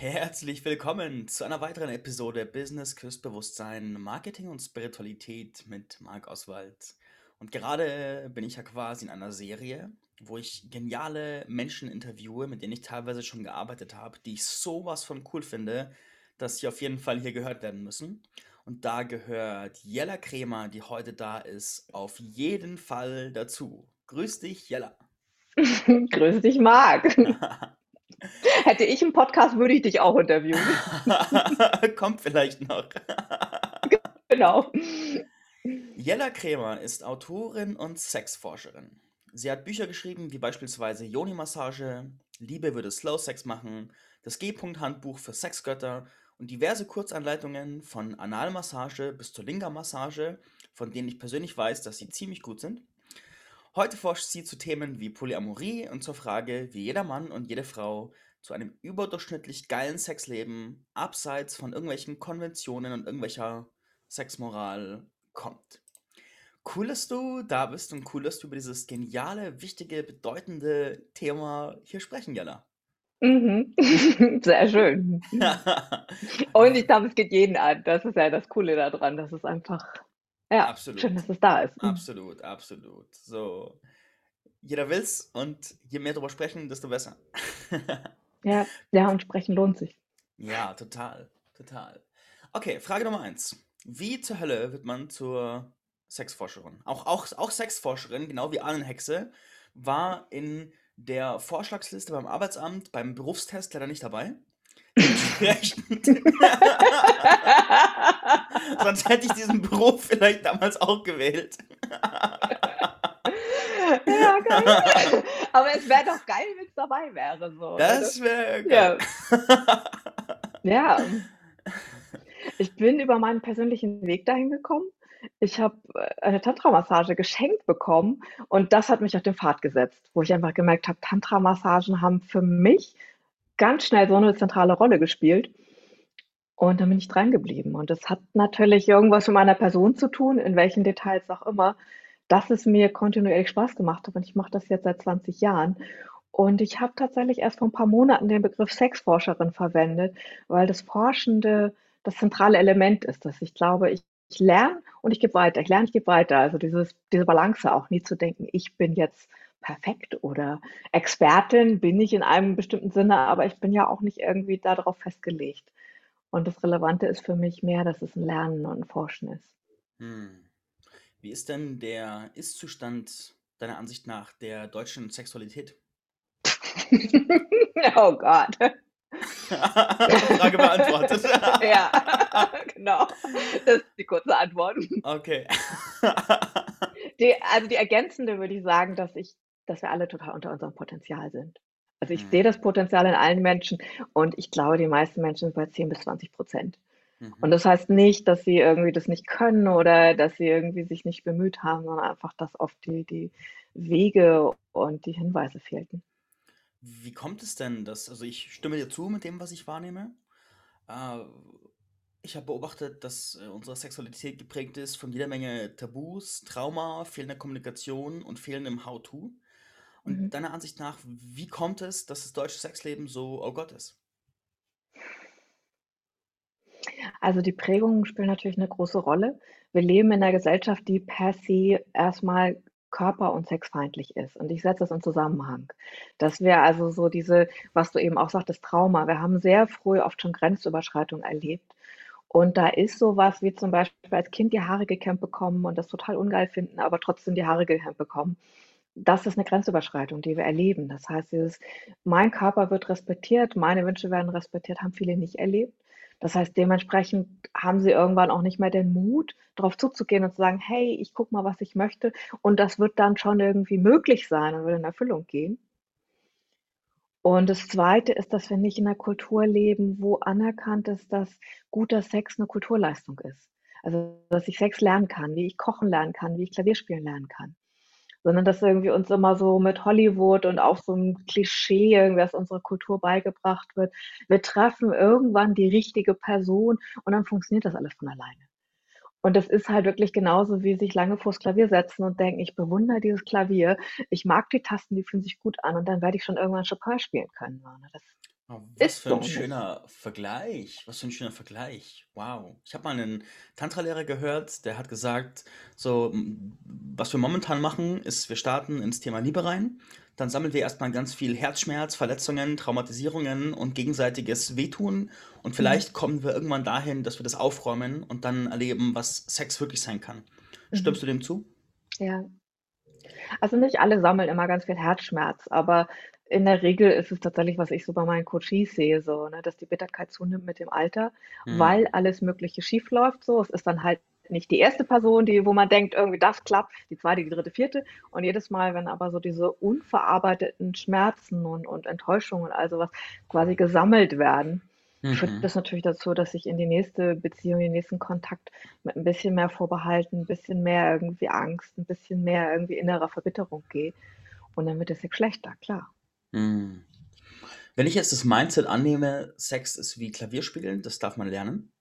Herzlich willkommen zu einer weiteren Episode Business küsst Bewusstsein, Marketing und Spiritualität mit Marc Oswald. Und gerade bin ich ja quasi in einer Serie, wo ich geniale Menschen interviewe, mit denen ich teilweise schon gearbeitet habe, die ich sowas von cool finde, dass sie auf jeden Fall hier gehört werden müssen. Und da gehört Jella Kremer, die heute da ist, auf jeden Fall dazu. Grüß dich, Jella. Grüß dich, Marc. Hätte ich einen Podcast, würde ich dich auch interviewen. Kommt vielleicht noch. genau. Jella Kremer ist Autorin und Sexforscherin. Sie hat Bücher geschrieben, wie beispielsweise Yoni-Massage, Liebe würde Slow Sex machen, das G-Punkt-Handbuch für Sexgötter und diverse Kurzanleitungen von Analmassage bis zur Linga-Massage, von denen ich persönlich weiß, dass sie ziemlich gut sind. Heute forscht sie zu Themen wie Polyamorie und zur Frage, wie jeder Mann und jede Frau zu einem überdurchschnittlich geilen Sexleben abseits von irgendwelchen Konventionen und irgendwelcher Sexmoral kommt. Cool, dass du da bist und cool, dass du über dieses geniale, wichtige, bedeutende Thema hier sprechen, Jana. Mhm. Sehr schön. und ich glaube, es geht jeden an. Das ist ja das Coole daran, dass es einfach ja, Absolut. schön, dass es da ist. Mhm. Absolut, absolut. So, jeder will's und je mehr darüber sprechen, desto besser. Ja, ja, und sprechen lohnt sich. ja, total, total. Okay, Frage Nummer eins. Wie zur Hölle wird man zur Sexforscherin? Auch, auch, auch Sexforscherin, genau wie Ahnenhexe, war in der Vorschlagsliste beim Arbeitsamt, beim Berufstest leider nicht dabei. Sonst hätte ich diesen Beruf vielleicht damals auch gewählt. Ja, geil. Aber es wäre doch geil, wenn es dabei wäre. So, Das wäre geil. Ja. ja. Ich bin über meinen persönlichen Weg dahin gekommen. Ich habe äh, eine Tantra-Massage geschenkt bekommen und das hat mich auf den Pfad gesetzt, wo ich einfach gemerkt habe, Tantra-Massagen haben für mich ganz schnell so eine zentrale Rolle gespielt. Und dann bin ich dran geblieben. Und das hat natürlich irgendwas mit meiner Person zu tun, in welchen Details auch immer, dass es mir kontinuierlich Spaß gemacht hat. Und ich mache das jetzt seit 20 Jahren. Und ich habe tatsächlich erst vor ein paar Monaten den Begriff Sexforscherin verwendet, weil das Forschende das zentrale Element ist, dass ich glaube, ich, ich lerne und ich gebe weiter. Ich lerne, ich gebe weiter. Also dieses, diese Balance auch nie zu denken, ich bin jetzt perfekt oder Expertin bin ich in einem bestimmten Sinne, aber ich bin ja auch nicht irgendwie darauf festgelegt. Und das Relevante ist für mich mehr, dass es ein Lernen und ein Forschen ist. Hm. Wie ist denn der Ist-Zustand deiner Ansicht nach der deutschen Sexualität? oh Gott. Frage beantwortet. ja, genau. Das ist die kurze Antwort. Okay. Die, also die ergänzende würde ich sagen, dass ich, dass wir alle total unter unserem Potenzial sind. Also ich sehe Mhm. das Potenzial in allen Menschen und ich glaube, die meisten Menschen sind bei 10 bis 20 Prozent. Und Mhm. das heißt nicht, dass sie irgendwie das nicht können oder dass sie irgendwie sich nicht bemüht haben, sondern einfach, dass oft die, die Wege und die Hinweise fehlten. Wie kommt es denn, dass, also ich stimme dir zu mit dem, was ich wahrnehme. Äh, ich habe beobachtet, dass äh, unsere Sexualität geprägt ist von jeder Menge Tabus, Trauma, fehlender Kommunikation und fehlendem How-to. Und Mhm. deiner Ansicht nach, wie kommt es, dass das deutsche Sexleben so oh Gott ist? Also die Prägungen spielen natürlich eine große Rolle. Wir leben in einer Gesellschaft, die per se erstmal körper- und sexfeindlich ist. Und ich setze das in Zusammenhang. Das wäre also so diese, was du eben auch sagtest, Trauma. Wir haben sehr früh oft schon Grenzüberschreitungen erlebt. Und da ist sowas wie zum Beispiel als Kind die Haare gekämmt bekommen und das total ungeil finden, aber trotzdem die Haare gekämmt bekommen. Das ist eine Grenzüberschreitung, die wir erleben. Das heißt, dieses, mein Körper wird respektiert, meine Wünsche werden respektiert, haben viele nicht erlebt. Das heißt, dementsprechend haben sie irgendwann auch nicht mehr den Mut, darauf zuzugehen und zu sagen, hey, ich gucke mal, was ich möchte. Und das wird dann schon irgendwie möglich sein und wird in Erfüllung gehen. Und das Zweite ist, dass wir nicht in einer Kultur leben, wo anerkannt ist, dass guter Sex eine Kulturleistung ist. Also, dass ich Sex lernen kann, wie ich kochen lernen kann, wie ich Klavier spielen lernen kann. Sondern dass irgendwie uns immer so mit Hollywood und auch so ein Klischee, irgendwie aus unserer Kultur beigebracht wird. Wir treffen irgendwann die richtige Person und dann funktioniert das alles von alleine. Und das ist halt wirklich genauso, wie sich lange vors Klavier setzen und denken, ich bewundere dieses Klavier, ich mag die Tasten, die fühlen sich gut an und dann werde ich schon irgendwann Chopin spielen können. Ne? Das Oh, was Ist für ein so schöner Vergleich. Was für ein schöner Vergleich. Wow. Ich habe mal einen Tantra-Lehrer gehört, der hat gesagt, so, m, was wir momentan machen, ist, wir starten ins Thema Liebe rein. Dann sammeln wir erstmal ganz viel Herzschmerz, Verletzungen, Traumatisierungen und gegenseitiges Wehtun. Und Mhm. vielleicht kommen wir irgendwann dahin, dass wir das aufräumen und dann erleben, was Sex wirklich sein kann. Stimmst Mhm. du dem zu? Ja. Also nicht alle sammeln immer ganz viel Herzschmerz, aber in der Regel ist es tatsächlich, was ich so bei meinen Coaches sehe, so, ne, dass die Bitterkeit zunimmt mit dem Alter, weil Hm. alles Mögliche schief läuft. So, es ist dann halt nicht die erste Person, die, wo man denkt, irgendwie das klappt, die zweite, die dritte, vierte. Und jedes Mal, wenn aber so diese unverarbeiteten Schmerzen und, und Enttäuschungen und all sowas quasi gesammelt werden, führt Mhm. das natürlich dazu, dass ich in die nächste Beziehung, in den nächsten Kontakt mit ein bisschen mehr Vorbehalten, ein bisschen mehr irgendwie Angst, ein bisschen mehr irgendwie innerer Verbitterung gehe. Und dann wird es ja schlechter, klar. Hm. Wenn ich jetzt das Mindset annehme, Sex ist wie Klavierspielen, das darf man lernen.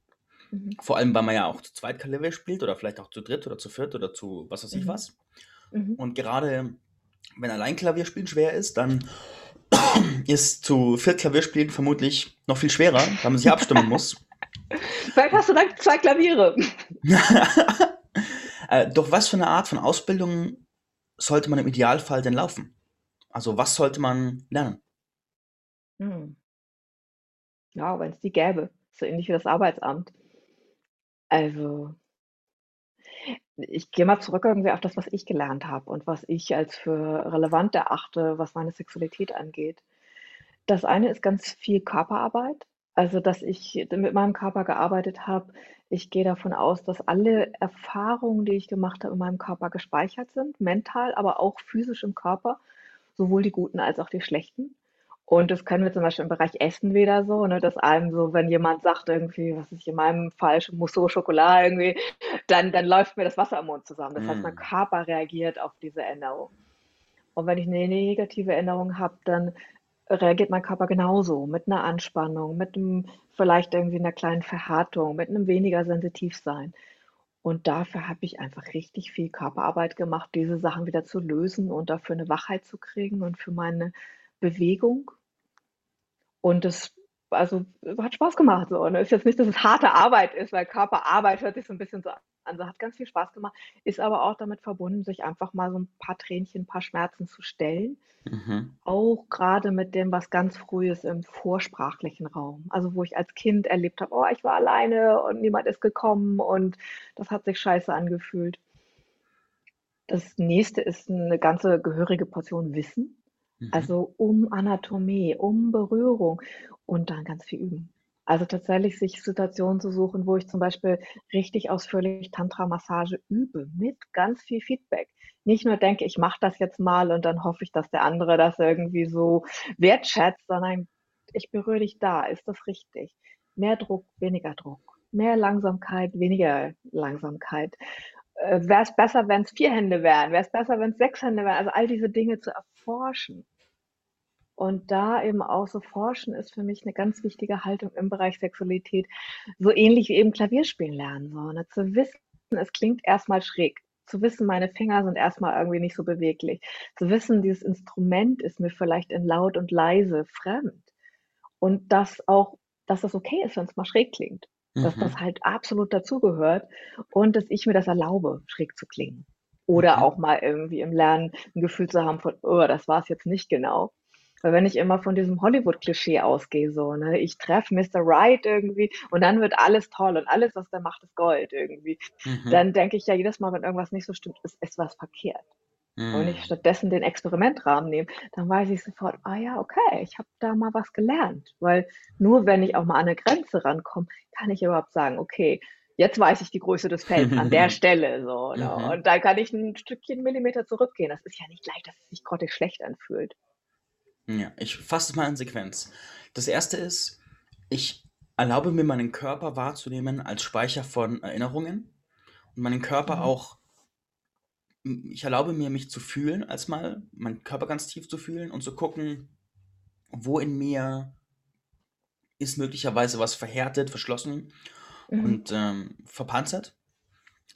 Mhm. Vor allem, weil man ja auch zu zweit Klavier spielt oder vielleicht auch zu dritt oder zu viert oder zu was weiß ich Mhm. was. Mhm. Und gerade wenn allein Klavierspielen schwer ist, dann ist zu viert Klavierspielen vermutlich noch viel schwerer, weil man sich abstimmen muss. Vielleicht hast du dann zwei Klaviere. äh, doch was für eine Art von Ausbildung sollte man im Idealfall denn laufen? Also was sollte man lernen? Hm. Ja, wenn es die gäbe. So ähnlich wie das Arbeitsamt. Also, ich gehe mal zurück irgendwie auf das, was ich gelernt habe und was ich als für relevant erachte, was meine Sexualität angeht. Das eine ist ganz viel Körperarbeit, also, dass ich mit meinem Körper gearbeitet habe. Ich gehe davon aus, dass alle Erfahrungen, die ich gemacht habe, in meinem Körper gespeichert sind, mental, aber auch physisch im Körper, sowohl die guten als auch die schlechten. Und das können wir zum Beispiel im Bereich Essen wieder so, ne, dass einem so, wenn jemand sagt irgendwie, was ist in meinem Fall, Mousse au Chocolat irgendwie, dann dann läuft mir das Wasser im Mund zusammen. Das heißt, mein Hm. Körper reagiert auf diese Erinnerung. Und wenn ich 'ne negative Erinnerung habe, dann reagiert mein Körper genauso mit 'ner Anspannung, mit 'nem vielleicht irgendwie 'ner kleinen Verhärtung, mit 'nem weniger Sensitivsein. Und dafür habe ich einfach richtig viel Körperarbeit gemacht, diese Sachen wieder zu lösen und dafür 'ne Wachheit zu kriegen und für meine Bewegung. Und das also, hat Spaß gemacht so, ne? Ist jetzt nicht, dass es harte Arbeit ist, weil Körperarbeit hört sich so 'n bisschen so an. So, hat ganz viel Spaß gemacht, ist aber auch damit verbunden, sich einfach mal so 'n paar Tränchen, paar Schmerzen zu stellen. Mhm. Auch grade mit dem, was ganz früh ist im vorsprachlichen Raum. Also, wo ich als Kind erlebt habe: „Oh, ich war alleine und niemand ist gekommen und das hat sich scheiße angefühlt.“ Das Nächste ist 'ne ganze gehörige Portion Wissen, Mhm. also, um Anatomie, um Berührung und dann ganz viel üben. Also, tatsächlich sich Situationen zu suchen, wo ich zum Beispiel richtig ausführlich Tantra-Massage übe mit ganz viel Feedback. Nicht nur denke, ich mache das jetzt mal und dann hoffe ich, dass der andere das irgendwie so wertschätzt, sondern ich berühre dich da. Ist das richtig? Mehr Druck, weniger Druck, mehr Langsamkeit, weniger Langsamkeit. Äh, wäre es besser, wenn's 4 Hände wären? Wäre es besser, wenn's 6 Hände wären? Also, all diese Dinge zu erforschen. Und da eben auch so forschen ist für mich 'ne ganz wichtige Haltung im Bereich Sexualität, so ähnlich wie eben Klavierspielen lernen, so, ne? Zu wissen, es klingt erst mal schräg. Zu wissen, meine Finger sind erst mal irgendwie nicht so beweglich. Zu wissen, dieses Instrument ist mir vielleicht in laut und leise fremd. Und dass auch dass das okay ist, wenn's mal schräg klingt. Dass das Mhm. halt absolut dazugehört und dass ich mir das erlaube, schräg zu klingen. Oder Mhm. auch mal irgendwie im Lernen 'n Gefühl zu haben von: „Oh, das war's jetzt nicht genau.“ Weil wenn ich immer von diesem Hollywood-Klischee ausgehe so, ne, ich treffe Mr. Right irgendwie und dann wird alles toll und alles, was der macht, ist Gold irgendwie. Mhm. Dann denke ich ja jedes Mal, wenn irgendwas nicht so stimmt, ist ist was verkehrt. Und wenn ich Hm. stattdessen den Experimentrahmen nehme, dann weiß ich sofort: „Ah ja, okay, ich habe da mal was gelernt.“ Weil nur wenn ich auch mal an 'ne Grenze rankomme, kann ich überhaupt sagen: „Okay, jetzt weiß ich die Größe des Fells an der Stelle“, so, ne? Mhm. Und dann kann ich 'n Stückchen Millimeter zurückgehen. Das ist ja nicht gleich, dass es sich grottig schlecht anfühlt. Ja, ich fasse es mal in Sequenz. Das Erste ist, ich erlaube mir, meinen Körper wahrzunehmen als Speicher von Erinnerungen und meinen Körper Mhm. auch ich erlaube mir, mich zu fühlen erstmal, meinen Körper ganz tief zu fühlen und zu gucken, wo in mir ist möglicherweise was verhärtet, verschlossen Mhm. und, ähm, verpanzert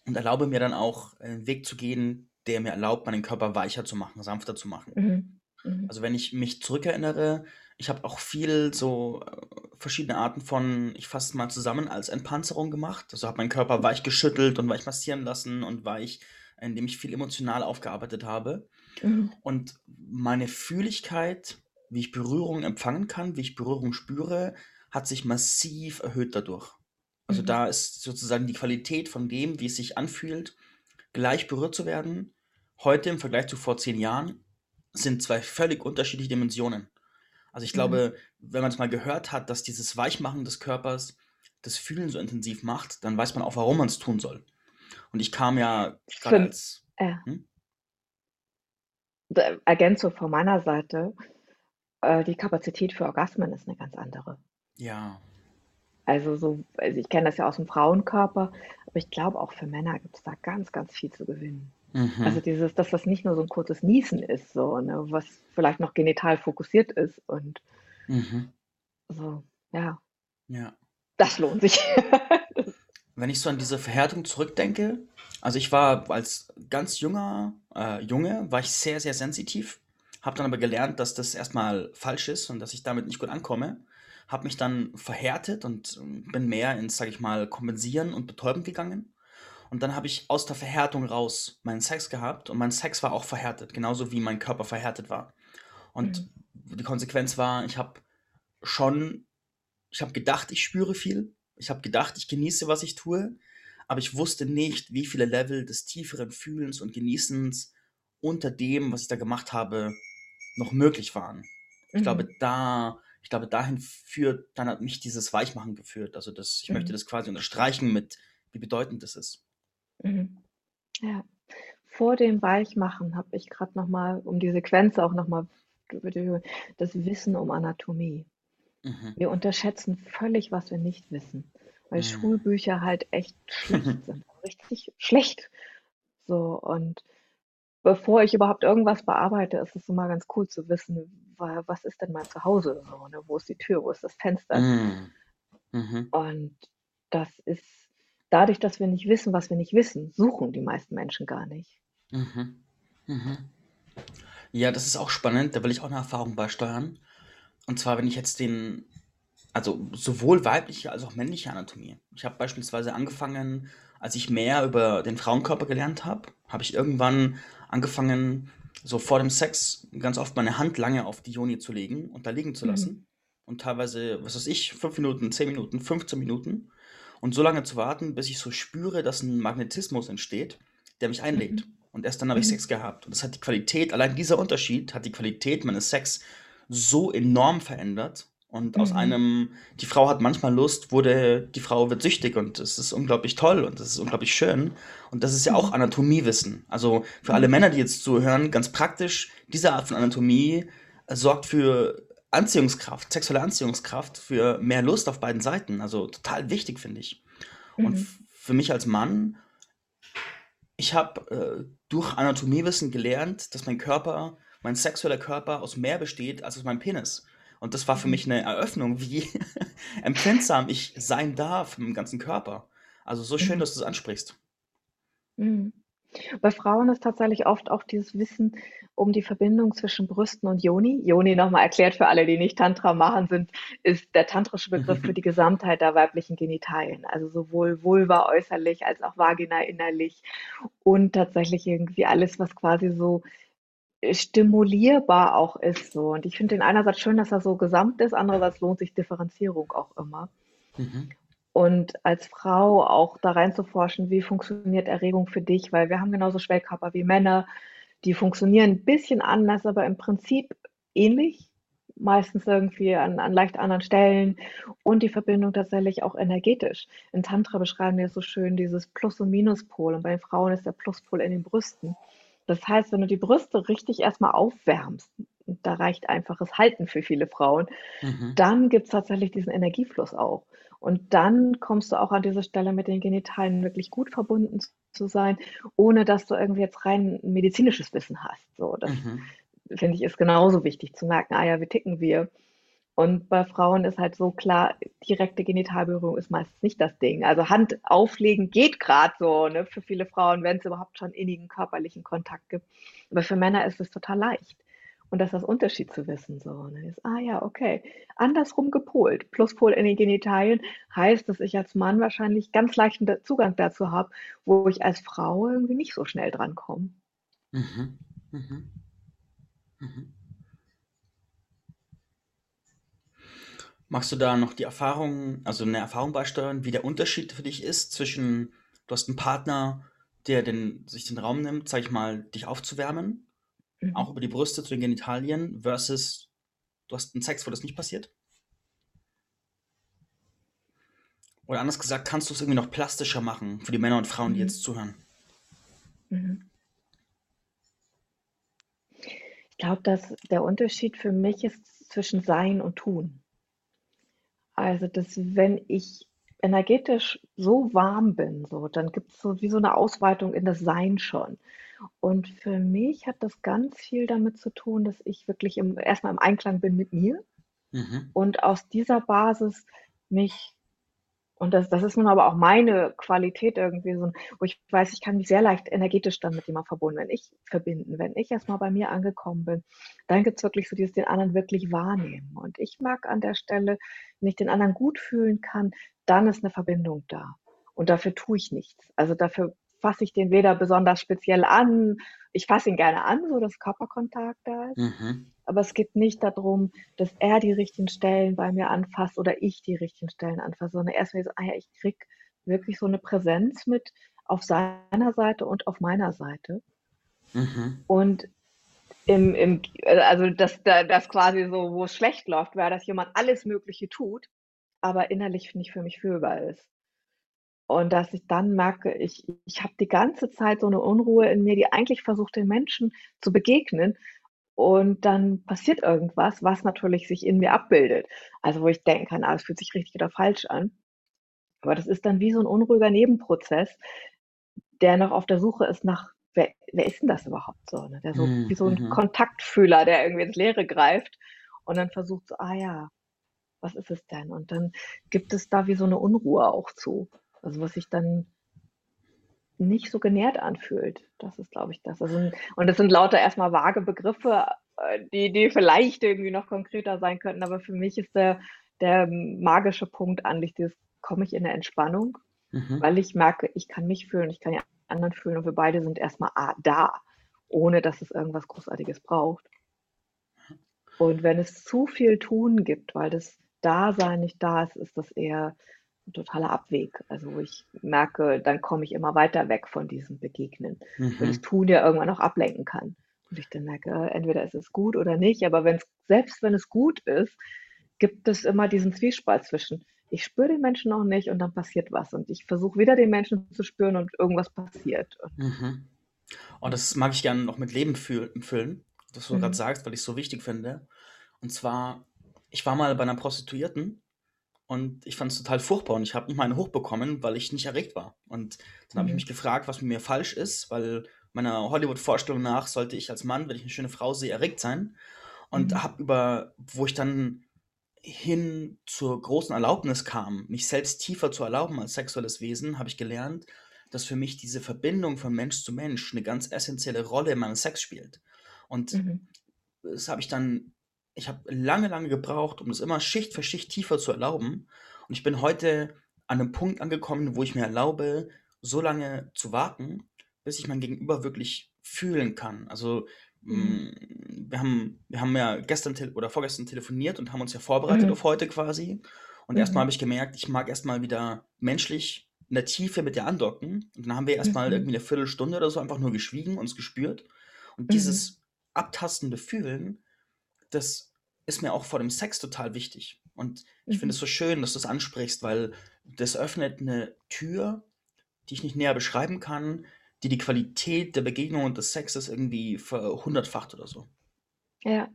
und erlaube mir dann auch, äh, 'n Weg zu gehen, der mir erlaubt, meinen Körper weicher zu machen, sanfter zu machen. Mhm. Mhm. Also, wenn ich mich zurückerinnere, ich habe auch viel so äh, verschiedene Arten von, ich fasse es mal zusammen, als Entpanzerung gemacht. Also habe meinen Körper weich geschüttelt und weich massieren lassen und weich, indem ich viel emotional aufgearbeitet habe. Mhm. Und meine Fühligkeit, wie ich Berührung empfangen kann, wie ich Berührung spüre, hat sich massiv erhöht dadurch. Also Mhm. da ist sozusagen die Qualität von dem, wie es sich anfühlt, gleich berührt zu werden, heute im Vergleich zu vor zehn Jahren, sind zwei völlig unterschiedliche Dimensionen. Also ich Mhm. glaube, wenn man es mal gehört hat, dass dieses Weichmachen des Körpers das Fühlen so intensiv macht, dann weiß man auch, warum man es tun soll. Und ich kam ja gerade als, ja. hm? Ergänzung von meiner Seite, äh, die Kapazität für Orgasmen ist 'ne ganz andere. Ja. Also so also ich kenne das ja aus'm Frauenkörper, aber ich glaube, auch für Männer gibt's da ganz, ganz viel zu gewinnen. Also Mhm. dieses dass das nicht nur so 'n kurzes Niesen ist so, ne, was vielleicht noch genital fokussiert ist und Mhm. so, ja. Ja. Das lohnt sich. Wenn ich so an diese Verhärtung zurückdenke, also ich war als ganz junger äh, Junge, war ich sehr, sehr sensitiv, habe dann aber gelernt, dass das erstmal falsch ist und dass ich damit nicht gut ankomme, habe mich dann verhärtet und bin mehr ins, sage ich mal, Kompensieren und Betäuben gegangen. Und dann habe ich aus der Verhärtung raus meinen Sex gehabt und mein Sex war auch verhärtet, genauso wie mein Körper verhärtet war. Und Mhm. die Konsequenz war, ich habe schon ich habe gedacht, ich spüre viel. Ich habe gedacht, ich genieße, was ich tue, aber ich wusste nicht, wie viele Level des tieferen Fühlens und Genießens unter dem, was ich da gemacht habe, noch möglich waren. Ich glaube, Mhm. da ich glaube, dahin führt dann hat mich dieses Weichmachen geführt. Also, das ich möchte Mhm. das quasi unterstreichen mit, wie bedeutend das ist. Mhm. Ja. Vor dem Weichmachen habe ich grad noch mal, um die Sequenz auch noch mal das Wissen um Anatomie. Mhm. Wir unterschätzen völlig, was wir nicht wissen, weil Mhm. Schulbücher halt echt schlecht sind, richtig schlecht. So, und bevor ich überhaupt irgendwas bearbeite, ist es immer ganz cool zu wissen, wa was ist denn mein Zuhause so, ne? Wo ist die Tür, wo ist das Fenster? Mhm. Mhm. Und das ist dadurch, dass wir nicht wissen, was wir nicht wissen, suchen die meisten Menschen gar nicht. Mhm. Mhm. Ja, das ist auch spannend, da will ich auch 'ne Erfahrung beisteuern. Und zwar, wenn ich jetzt den also sowohl weibliche als auch männliche Anatomie. Ich habe beispielsweise angefangen, als ich mehr über den Frauenkörper gelernt habe, habe ich irgendwann angefangen, so vor dem Sex ganz oft meine Hand lange auf die Yoni zu legen und da liegen zu Mhm. lassen und teilweise, was weiß ich, 5 Minuten, 10 Minuten, 15 Minuten und so lange zu warten, bis ich so spüre, dass 'n Magnetismus entsteht, der mich einlädt. Mhm. Und erst dann habe ich Mhm. Sex gehabt. Und das hat die Qualität allein dieser Unterschied hat die Qualität meines Sex so enorm verändert. Und aus Mhm. einem die Frau hat manchmal Lust, wurde die Frau wird süchtig und das ist unglaublich toll und das ist unglaublich schön. Und das ist ja auch Mhm. Anatomiewissen. Also, für alle. Männer, die jetzt zuhören, ganz praktisch, diese Art von Anatomie äh, sorgt für Anziehungskraft, sexuelle Anziehungskraft, für mehr Lust auf beiden Seiten. Also, total wichtig, finde ich. Und Mhm. f für mich als Mann ich habe, äh, durch Anatomiewissen gelernt, dass mein Körper mein sexueller Körper aus mehr besteht als aus meinem Penis. Und das war für Mhm. mich 'ne Eröffnung, wie empfindsam ich sein darf im ganzen Körper. Also, so schön, Mhm. dass du's ansprichst. Mhm. Bei Frauen ist tatsächlich oft auch dieses Wissen um die Verbindung zwischen Brüsten und Yoni. Yoni noch mal erklärt für alle, die nicht Tantra machen, sind ist der tantrische Begriff für die Gesamtheit der weiblichen Genitalien, also sowohl Vulva äußerlich als auch Vagina innerlich und tatsächlich irgendwie alles, was quasi so, äh, stimulierbar auch ist so. Und ich finde den einerseits schön, dass er so gesamt ist, andererseits lohnt sich Differenzierung auch immer. Mhm. Und als Frau auch da reinzuforschen, wie funktioniert Erregung für dich? Weil wir haben genauso Schwellkörper wie Männer, die funktionieren 'n bisschen anders, aber im Prinzip ähnlich, meistens irgendwie an an leicht anderen Stellen und die Verbindung tatsächlich auch energetisch. In Tantra beschreiben das so schön, dieses Plus und Minuspol und bei den Frauen ist der Pluspol in den Brüsten. Das heißt, wenn du die Brüste richtig erst mal aufwärmst, und da reicht einfaches Halten für viele Frauen, Mhm. dann gibt's tatsächlich diesen Energiefluss auch. Und dann kommst du auch an diese Stelle mit den Genitalien wirklich gut verbunden zu sein, ohne dass du irgendwie jetzt rein medizinisches Wissen hast. So, das Mhm. finde ich, ist genauso wichtig zu merken: „Ah ja, wie ticken wir?“ Und bei Frauen ist halt so klar, direkte Genitalberührung ist meistens nicht das Ding. Also, Hand auflegen geht grad so, ne, für viele Frauen, wenn's überhaupt schon innigen körperlichen Kontakt gibt. Aber für Männer ist es total leicht. Und das ist das Unterschied zu wissen, so, ne? Ist, ah ja, okay. Andersrum gepolt. Pluspol in den Genitalien heißt, dass ich als Mann wahrscheinlich ganz leichten Zugang dazu habe, wo ich als Frau irgendwie nicht so schnell drankomme. Mhm. Mhm. Mhm. Magst du da noch die Erfahrung also 'ne Erfahrung beisteuern, wie der Unterschied für dich ist zwischen du hast 'n Partner, der den sich den Raum nimmt, sage ich mal, dich aufzuwärmen, auch Mhm. über die Brüste zu den Genitalien versus du hast 'n Sex, wo das nicht passiert? Oder anders gesagt, kannst du's irgendwie noch plastischer machen für die Männer und Frauen, die Mhm. jetzt zuhören? Mhm. Ich glaube, dass der Unterschied für mich ist zwischen Sein und Tun. Also, dass wenn ich energetisch so warm bin, so, dann gibt's so wie so 'ne Ausweitung in das Sein schon. Und für mich hat das ganz viel damit zu tun, dass ich wirklich im erst mal im Einklang bin mit mir Mhm. und aus dieser Basis mich und das das ist nun aber auch meine Qualität irgendwie so, wo ich weiß, ich kann mich sehr leicht energetisch dann mit jemandem verbunden wenn ich verbinden. Wenn ich erst mal bei mir angekommen bin, dann gibt's wirklich so dieses den anderen wirklich wahrnehmen. Und ich mag an der Stelle, wenn ich den anderen gut fühlen kann, dann ist 'ne Verbindung da. Und dafür tue ich nichts. Also, dafür fasse ich den weder besonders speziell an ich fasse ihn gerne an, so dass Körperkontakt da ist, Mhm. aber es geht nicht da drum, dass er die richtigen Stellen bei mir anfasst oder ich die richtigen Stellen anfasse, sondern erst mal so: „Ah ja, ich kriege wirklich so 'ne Präsenz mit auf seiner Seite und auf meiner Seite.“ Mhm. Und im im also, dass da das quasi so wo's schlecht läuft, wäre, dass jemand alles Mögliche tut, aber innerlich nicht für mich fühlbar ist. Und dass ich dann merke, ich ich habe die ganze Zeit so 'ne Unruhe in mir, die eigentlich versucht, den Menschen zu begegnen und dann passiert irgendwas, was natürlich sich in mir abbildet. Also, wo ich denken kann: „Ah, es fühlt sich richtig oder falsch an.“ Aber das ist dann wie so 'n unruhiger Nebenprozess, der noch auf der Suche ist nach: „Wer wer ist 'n das überhaupt so“, ne? Der so wie Mhm, so 'n mhm. Kontaktfühler, der irgendwie ins Leere greift und dann versucht so: „Ah ja, was ist es denn?“ Und dann gibt es da wie so 'ne Unruhe auch zu. Also, was sich dann nicht so genährt anfühlt. Das ist, glaube ich, das. Also und das sind lauter erst mal vage Begriffe, äh, die die vielleicht irgendwie noch konkreter sein könnten, aber für mich ist der der magische Punkt eigentlich dieses komme ich in 'ne Entspannung, Mhm. weil ich merke, ich kann mich fühlen, ich kann die anderen fühlen und wir beide sind erst mal a da, ohne dass es irgendwas Großartiges braucht. Und wenn es zu viel Tun gibt, weil das Dasein nicht da ist, ist das eher 'n totaler Abweg. Also, wo ich merke, dann komme ich immer weiter weg von diesem Begegnen, weil das Mhm. Tun ja irgendwann auch ablenken kann. Und ich dann merke, entweder ist es gut oder nicht, aber wenn's selbst wenn es gut ist, gibt es immer diesen Zwiespalt zwischen: Ich spüre den Menschen noch nicht und dann passiert was und ich versuche wieder den Menschen zu spüren und irgendwas passiert und Mhm. Ja. das mag ich gerne noch mit Leben füllen, was du Mhm. sagst, weil ich's so wichtig finde. Und zwar, ich war mal bei 'ner Prostituierten und ich fand's total furchtbar und ich habe nicht mal eine hochbekommen, weil ich nicht erregt war. Und dann habe ich Mhm. mich gefragt, was mit mir falsch ist, weil meiner Hollywood-Vorstellung nach sollte ich als Mann, wenn ich 'ne schöne Frau sehe, erregt sein und Mhm. habe über wo ich dann hin zur großen Erlaubnis kam, mich selbst tiefer zu erlauben als sexuelles Wesen, habe ich gelernt, dass für mich diese Verbindung von Mensch zu Mensch 'ne ganz essenzielle Rolle in meinem Sex spielt. Und Mhm. das habe ich dann ich habe lange, lange gebraucht, um das immer Schicht für Schicht tiefer zu erlauben. Und ich bin heute an 'nem Punkt angekommen, wo ich mir erlaube, so lange zu warten, bis ich mein Gegenüber wirklich fühlen kann. Also, Mhm. hm, wir haben wir haben ja gestern tel oder vorgestern telefoniert und haben uns ja vorbereitet Mhm. auf heute quasi. Und erst mal Mhm. habe ich gemerkt, ich mag erst mal wieder menschlich in der Tiefe mit ihr andocken. Und dann haben wir erst mal Mhm. irgendwie 'ne Viertelstunde oder so einfach nur geschwiegen, uns gespürt. Und Mhm. dieses abtastende Fühlen, das ist mir auch vor dem Sex total wichtig. Und ich finde Mhm. es so schön, dass du's ansprichst, weil das öffnet 'ne Tür, die ich nicht näher beschreiben kann, die die Qualität der Begegnung und des Sexes irgendwie verhundertfacht oder so. Ja.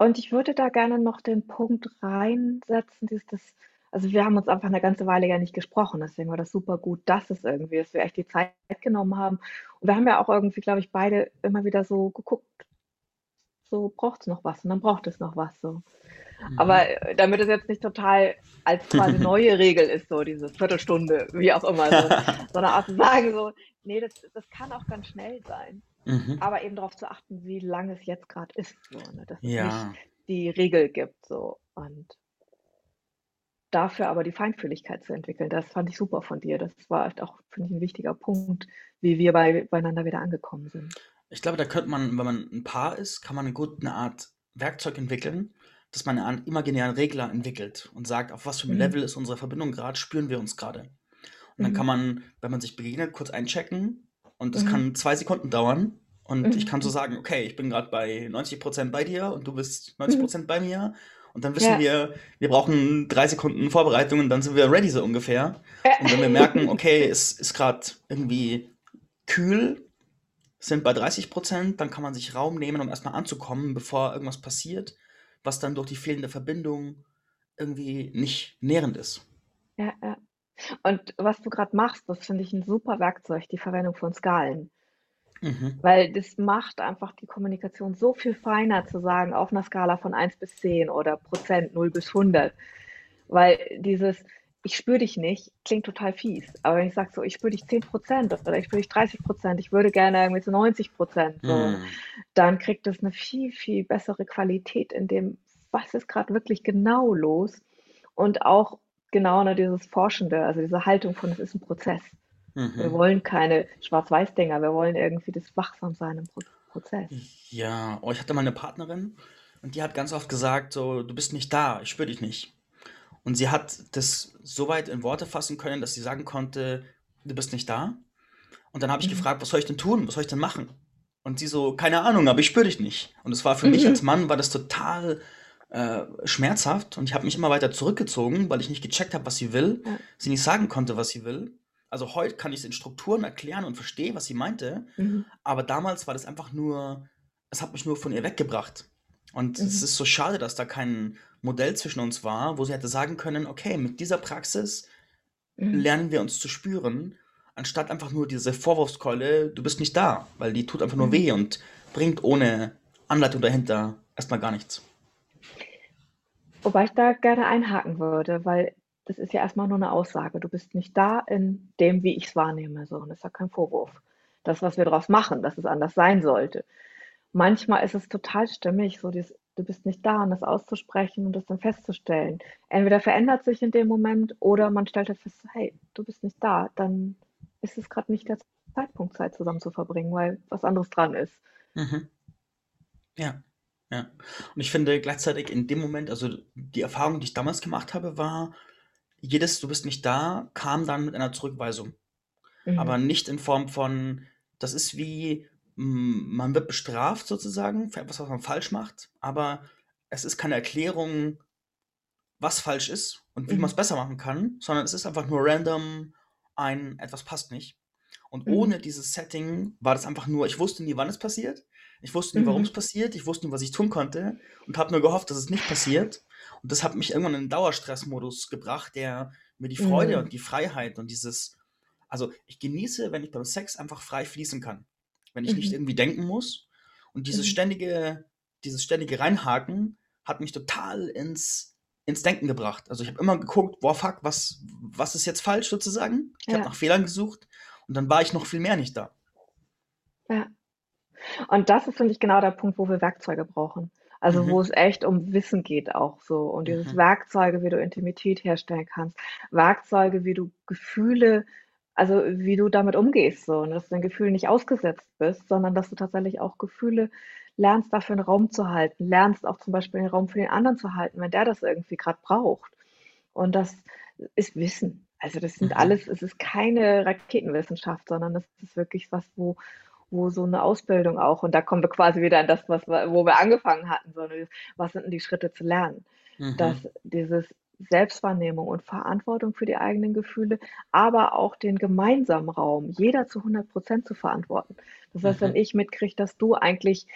Und ich würde da gerne noch den Punkt reinsetzen, dieses das also, wir haben uns einfach 'ne ganze Weile ja nicht gesprochen, deswegen war das super gut, dass es irgendwie dass wir echt die Zeit genommen haben. Und wir haben ja auch irgendwie, glaube ich, beide immer wieder so geguckt so: „Braucht's noch was?“ Und dann braucht es noch was so. Mhm. Aber, äh, damit es jetzt nicht total als quasi neue Regel ist, so diese Viertelstunde, wie auch immer so, sondern auch zu sagen so: „Ne, das das kann auch ganz schnell sein.“ Mhm. aber eben darauf zu achten, wie lang es jetzt gerade ist, so, ne? Dass es nicht Ja. die Regel gibt, so. Und dafür aber die Feinfühligkeit zu entwickeln, das fand ich super von dir. Das war auch, finde ich, ein wichtiger Punkt, wie wir bei beieinander wieder angekommen sind. Ich glaube, da könnte man, wenn man ein Paar ist, kann man gut eine Art Werkzeug entwickeln, dass man einen imaginären Regler entwickelt und sagt, auf was für einem Mhm. Level ist unsere Verbindung gerade, spüren wir uns gerade. Und dann kann Mhm. man, wenn man sich begegnet, kurz einchecken und das Mhm. kann zwei Sekunden dauern. Und ich kann so Mhm. sagen, okay, ich bin gerade bei 90% bei dir und du bist Mhm. 90% bei mir. Und dann wissen Ja. wir, wir brauchen drei Sekunden Vorbereitung und dann sind wir ready so ungefähr. Ja. Und wenn wir merken, okay, es ist gerade irgendwie kühl, sind bei 30%, dann kann man sich Raum nehmen, um erstmal anzukommen, bevor irgendwas passiert, was dann durch die fehlende Verbindung irgendwie nicht nährend ist. Ja, ja. Und was du gerade machst, das finde ich ein super Werkzeug, die Verwendung von Skalen. Mhm. Weil das macht einfach die Kommunikation so viel feiner zu sagen, auf einer Skala von 1 bis 10 oder Prozent 0 bis 100. Weil dieses „Ich spüre dich nicht“ klingt total fies. Aber wenn ich sage so: „Ich spüre dich 10% oder ich spüre dich 30% ich würde gerne irgendwie zu 90 so“, Mhm. dann kriegt es eine viel, viel bessere Qualität in dem, was ist gerade wirklich genau los und auch genau, ne, dieses Forschende, also diese Haltung von: „Es ist ein Prozess.“ Wir Mhm. wollen keine Schwarz-Weiß-Dinger, wir wollen irgendwie das Wachsamsein im Pro Prozess. Ja, oh, ich hatte mal eine Partnerin und die hat ganz oft gesagt, so, du bist nicht da, ich spüre dich nicht. Und sie hat das so weit in Worte fassen können, dass sie sagen konnte, du bist nicht da. Und dann habe ich Mhm. gefragt, was soll ich denn tun? Was soll ich denn machen? Und sie so, keine Ahnung, aber ich spüre dich nicht. Und es war für mich als Mhm. Mann, war das total äh, schmerzhaft und ich habe mich immer weiter zurückgezogen, weil ich nicht gecheckt habe, was sie will, Ja. sie nicht sagen konnte, was sie will. Also heute kann ich es in Strukturen erklären und verstehe, was sie meinte, Mhm. aber damals war das einfach nur, es hat mich nur von ihr weggebracht. Und es Mhm. ist so schade, dass da kein Modell zwischen uns war, wo sie hätte sagen können, okay, mit dieser Praxis Mhm. lernen wir uns zu spüren, anstatt einfach nur diese Vorwurfskeule, du bist nicht da, weil die tut einfach nur Mhm. weh und bringt ohne Anleitung dahinter erstmal gar nichts. Wobei ich da gerne einhaken würde, weil das ist ja erstmal nur eine Aussage. Du bist nicht da in dem, wie ich es wahrnehme, so und das ist ja kein Vorwurf. Das, was wir daraus machen, dass es anders sein sollte. Manchmal ist es total stimmig, so dieses du bist nicht da und das auszusprechen und das dann festzustellen. Entweder verändert sich in dem Moment oder man stellt halt fest: „Hey, du bist nicht da“, dann ist es gerade nicht der Zeitpunkt, Zeit zusammen zu verbringen, weil was anderes dran ist. Mhm. Ja, ja. Und ich finde gleichzeitig in dem Moment, also die Erfahrung, die ich damals gemacht habe, war, jedes Du bist nicht da kam dann mit einer Zurückweisung. Aber Mhm. nicht in Form von, das ist wie, man wird bestraft sozusagen für etwas, was man falsch macht, aber es ist keine Erklärung, was falsch ist und wie man es Mhm. besser machen kann, sondern es ist einfach nur random ein, etwas passt nicht. Und Mhm. ohne dieses Setting war das einfach nur, ich wusste nie, wann es passiert, ich wusste nie, warum es Mhm. passiert, ich wusste nie, was ich tun konnte und habe nur gehofft, dass es nicht passiert. Und das hat mich irgendwann in einen Dauerstressmodus gebracht, der mir die Freude Mhm. und die Freiheit und dieses, also ich genieße, wenn ich beim Sex einfach frei fließen kann, wenn ich nicht Mhm. irgendwie denken muss. Und dieses Mhm. ständige, dieses ständige Reinhaken hat mich total ins, ins Denken gebracht. Also ich habe immer geguckt, boah, fuck, was, was ist jetzt falsch sozusagen? Ich habe Ja. nach Fehlern gesucht und dann war ich noch viel mehr nicht da. Ja. Und das ist, finde ich, genau der Punkt, wo wir Werkzeuge brauchen. Also, wo Mhm. es echt um Wissen geht auch so und dieses Mhm. Werkzeuge, wie du Intimität herstellen kannst, Werkzeuge, wie du Gefühle also, wie du damit umgehst so, ne, dass du den Gefühlen nicht ausgesetzt bist, sondern dass du tatsächlich auch Gefühle lernst, dafür 'n Raum zu halten, lernst auch zum Beispiel den Raum für den anderen zu halten, wenn der das irgendwie grad braucht. Und das ist Wissen. Also, das sind Mhm. alles es ist keine Raketenwissenschaft, sondern das ist wirklich was, wo wo so 'ne Ausbildung auch und da kommen wir quasi wieder an das, was wo wir angefangen hatten, so, ne, was sind denn die Schritte zu lernen? Dass Mhm. dieses Selbstwahrnehmung und Verantwortung für die eigenen Gefühle, aber auch den gemeinsamen Raum, jeder zu 100% zu verantworten. Das heißt, wenn Mhm. ich mitkriege, dass du eigentlich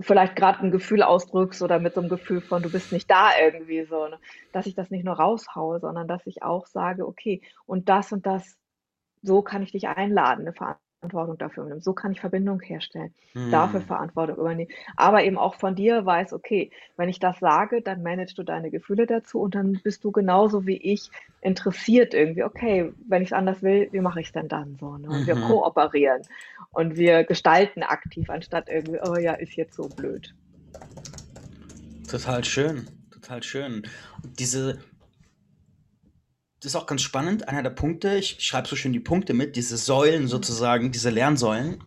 vielleicht grad 'n Gefühl ausdrückst oder mit so 'nem Gefühl von: „Du bist nicht da“ irgendwie so, ne, dass ich das nicht nur raushaue, sondern dass ich auch sage: „Okay, und das und das so kann ich dich einladen, 'ne Verantwortung dafür übernehmen. So kann ich Verbindung herstellen, dafür Mhm. Verantwortung übernehmen. Aber eben auch von dir weiß, okay, wenn ich das sage, dann managst du deine Gefühle dazu und dann bist du genauso wie ich interessiert irgendwie. Okay, wenn ich es anders will, wie mache ich es denn dann so? Ne? Und wir Mhm. kooperieren und wir gestalten aktiv, anstatt irgendwie, oh ja, ist jetzt so blöd. Total schön, total schön. Und diese das ist auch ganz spannend, einer der Punkte, ich schreibe so schön die Punkte mit, diese Säulen sozusagen, diese Lernsäulen.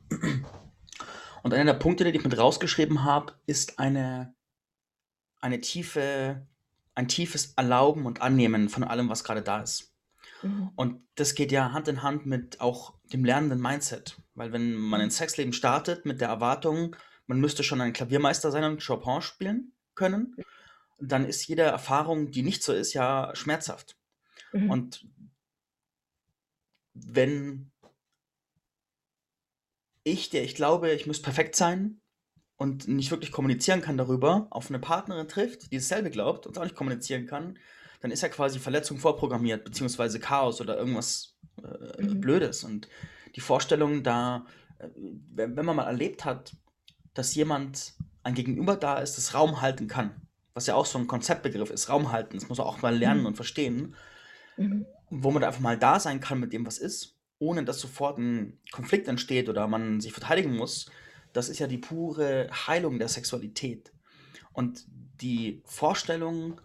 Und einer der Punkte, die ich mit rausgeschrieben habe, ist eine, eine tiefe, ein tiefes Erlauben und Annehmen von allem, was gerade da ist. Mhm. Und das geht ja Hand in Hand mit auch dem lernenden Mindset. Weil wenn man ins Sexleben startet mit der Erwartung, man müsste schon ein Klaviermeister sein und Chopin spielen können, dann ist jede Erfahrung, die nicht so ist, ja schmerzhaft. Mhm. Und wenn ich, der ich glaube, ich müsste perfekt sein und nicht wirklich kommunizieren kann darüber, auf eine Partnerin trifft, die dasselbe glaubt und auch nicht kommunizieren kann, dann ist ja quasi Verletzung vorprogrammiert, beziehungsweise Chaos oder irgendwas äh, Mhm. Blödes. Und die Vorstellung da, äh, wenn, wenn man mal erlebt hat, dass jemand ein Gegenüber da ist, das Raum halten kann, was ja auch so ein Konzeptbegriff ist, Raum halten, das muss man auch mal lernen Mhm. und verstehen, Mhm. wo man da einfach mal da sein kann mit dem, was ist, ohne dass sofort ein Konflikt entsteht oder man sich verteidigen muss, das ist ja die pure Heilung der Sexualität. Und die Vorstellung,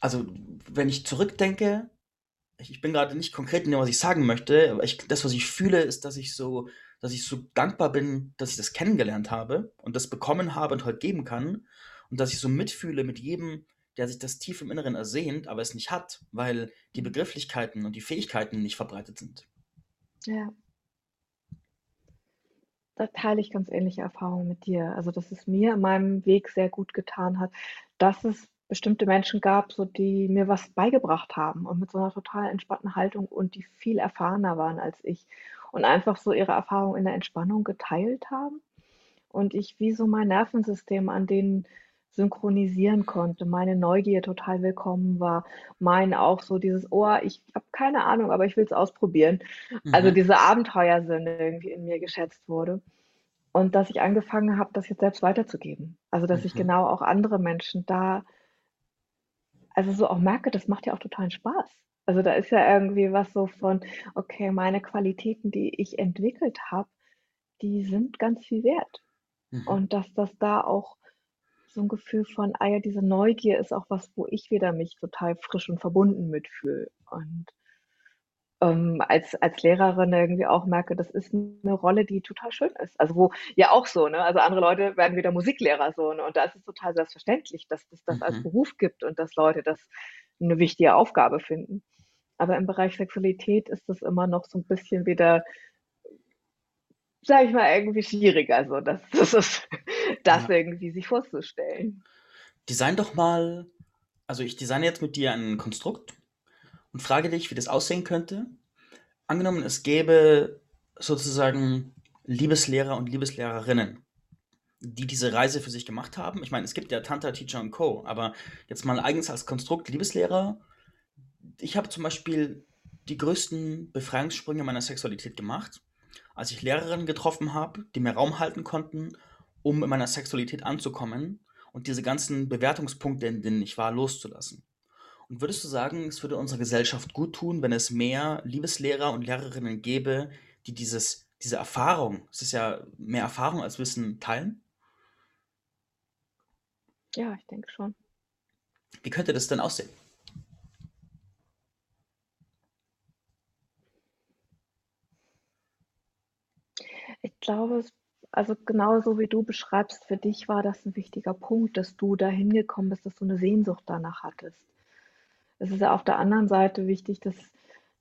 also wenn ich zurückdenke, ich, bin gerade nicht konkret in dem, was ich sagen möchte, aber ich, das, was ich fühle, ist, dass ich so, dass ich so dankbar bin, dass ich das kennengelernt habe und das bekommen habe und heute geben kann. Und dass ich so mitfühle mit jedem, der sich das tief im Inneren ersehnt, aber es nicht hat, weil die Begrifflichkeiten und die Fähigkeiten nicht verbreitet sind. Ja. Da teile ich ganz ähnliche Erfahrungen mit dir. Also, dass es mir in meinem Weg sehr gut getan hat, dass es bestimmte Menschen gab, so die mir was beigebracht haben und mit so einer total entspannten Haltung und die viel erfahrener waren als ich und einfach so ihre Erfahrungen in der Entspannung geteilt haben und ich wie so mein Nervensystem an denen synchronisieren konnte, meine Neugier total willkommen war, mein auch so dieses: „Oh, ich habe keine Ahnung, aber ich will es ausprobieren.“ Also, Mhm. dieser Abenteuersinn irgendwie in mir geschätzt wurde und dass ich angefangen habe, das jetzt selbst weiterzugeben. Also, dass ich Mhm. genau auch andere Menschen da also, so auch merke, das macht ja auch totalen Spaß. Also, da ist ja irgendwie was so von: „Okay, meine Qualitäten, die ich entwickelt habe, die sind ganz viel wert.“ Mhm. Und dass das da auch so 'n Gefühl von ah ja, diese Neugier ist auch was, wo ich wieder mich total frisch und verbunden mitfühle und ähm, als als Lehrerin irgendwie auch merke, das ist 'ne Rolle, die total schön ist. Also, wo ja auch so, ne? Also, andere Leute werden wieder Musiklehrer so, ne? Und da ist es total selbstverständlich, dass es das als Mhm. Beruf gibt und dass Leute das 'ne wichtige Aufgabe finden. Aber im Bereich Sexualität ist das immer noch so 'n bisschen wieder sage ich mal, irgendwie schwieriger so, das das ist das Ja. irgendwie sich vorzustellen. Design doch mal, also ich designe jetzt mit dir ein Konstrukt und frage dich, wie das aussehen könnte. Angenommen, es gäbe sozusagen Liebeslehrer und Liebeslehrerinnen, die diese Reise für sich gemacht haben. Ich meine, es gibt ja Tantra, Teacher und Co., aber jetzt mal eigens als Konstrukt Liebeslehrer. Ich habe zum Beispiel die größten Befreiungssprünge meiner Sexualität gemacht, als ich Lehrerinnen getroffen habe, die mir Raum halten konnten, um in meiner Sexualität anzukommen und diese ganzen Bewertungspunkte, in denen ich war, loszulassen. Und würdest du sagen, es würde unserer Gesellschaft gut tun, wenn es mehr Liebeslehrer und Lehrerinnen gäbe, die dieses, diese Erfahrung, es ist ja mehr Erfahrung als Wissen, teilen? Ja, ich denke schon. Wie könnte das denn aussehen? Ich glaube, es also genauso wie du beschreibst, für dich war das 'n wichtiger Punkt, dass du dahin gekommen bist, dass du 'ne Sehnsucht danach hattest. Es ist ja auf der anderen Seite wichtig, dass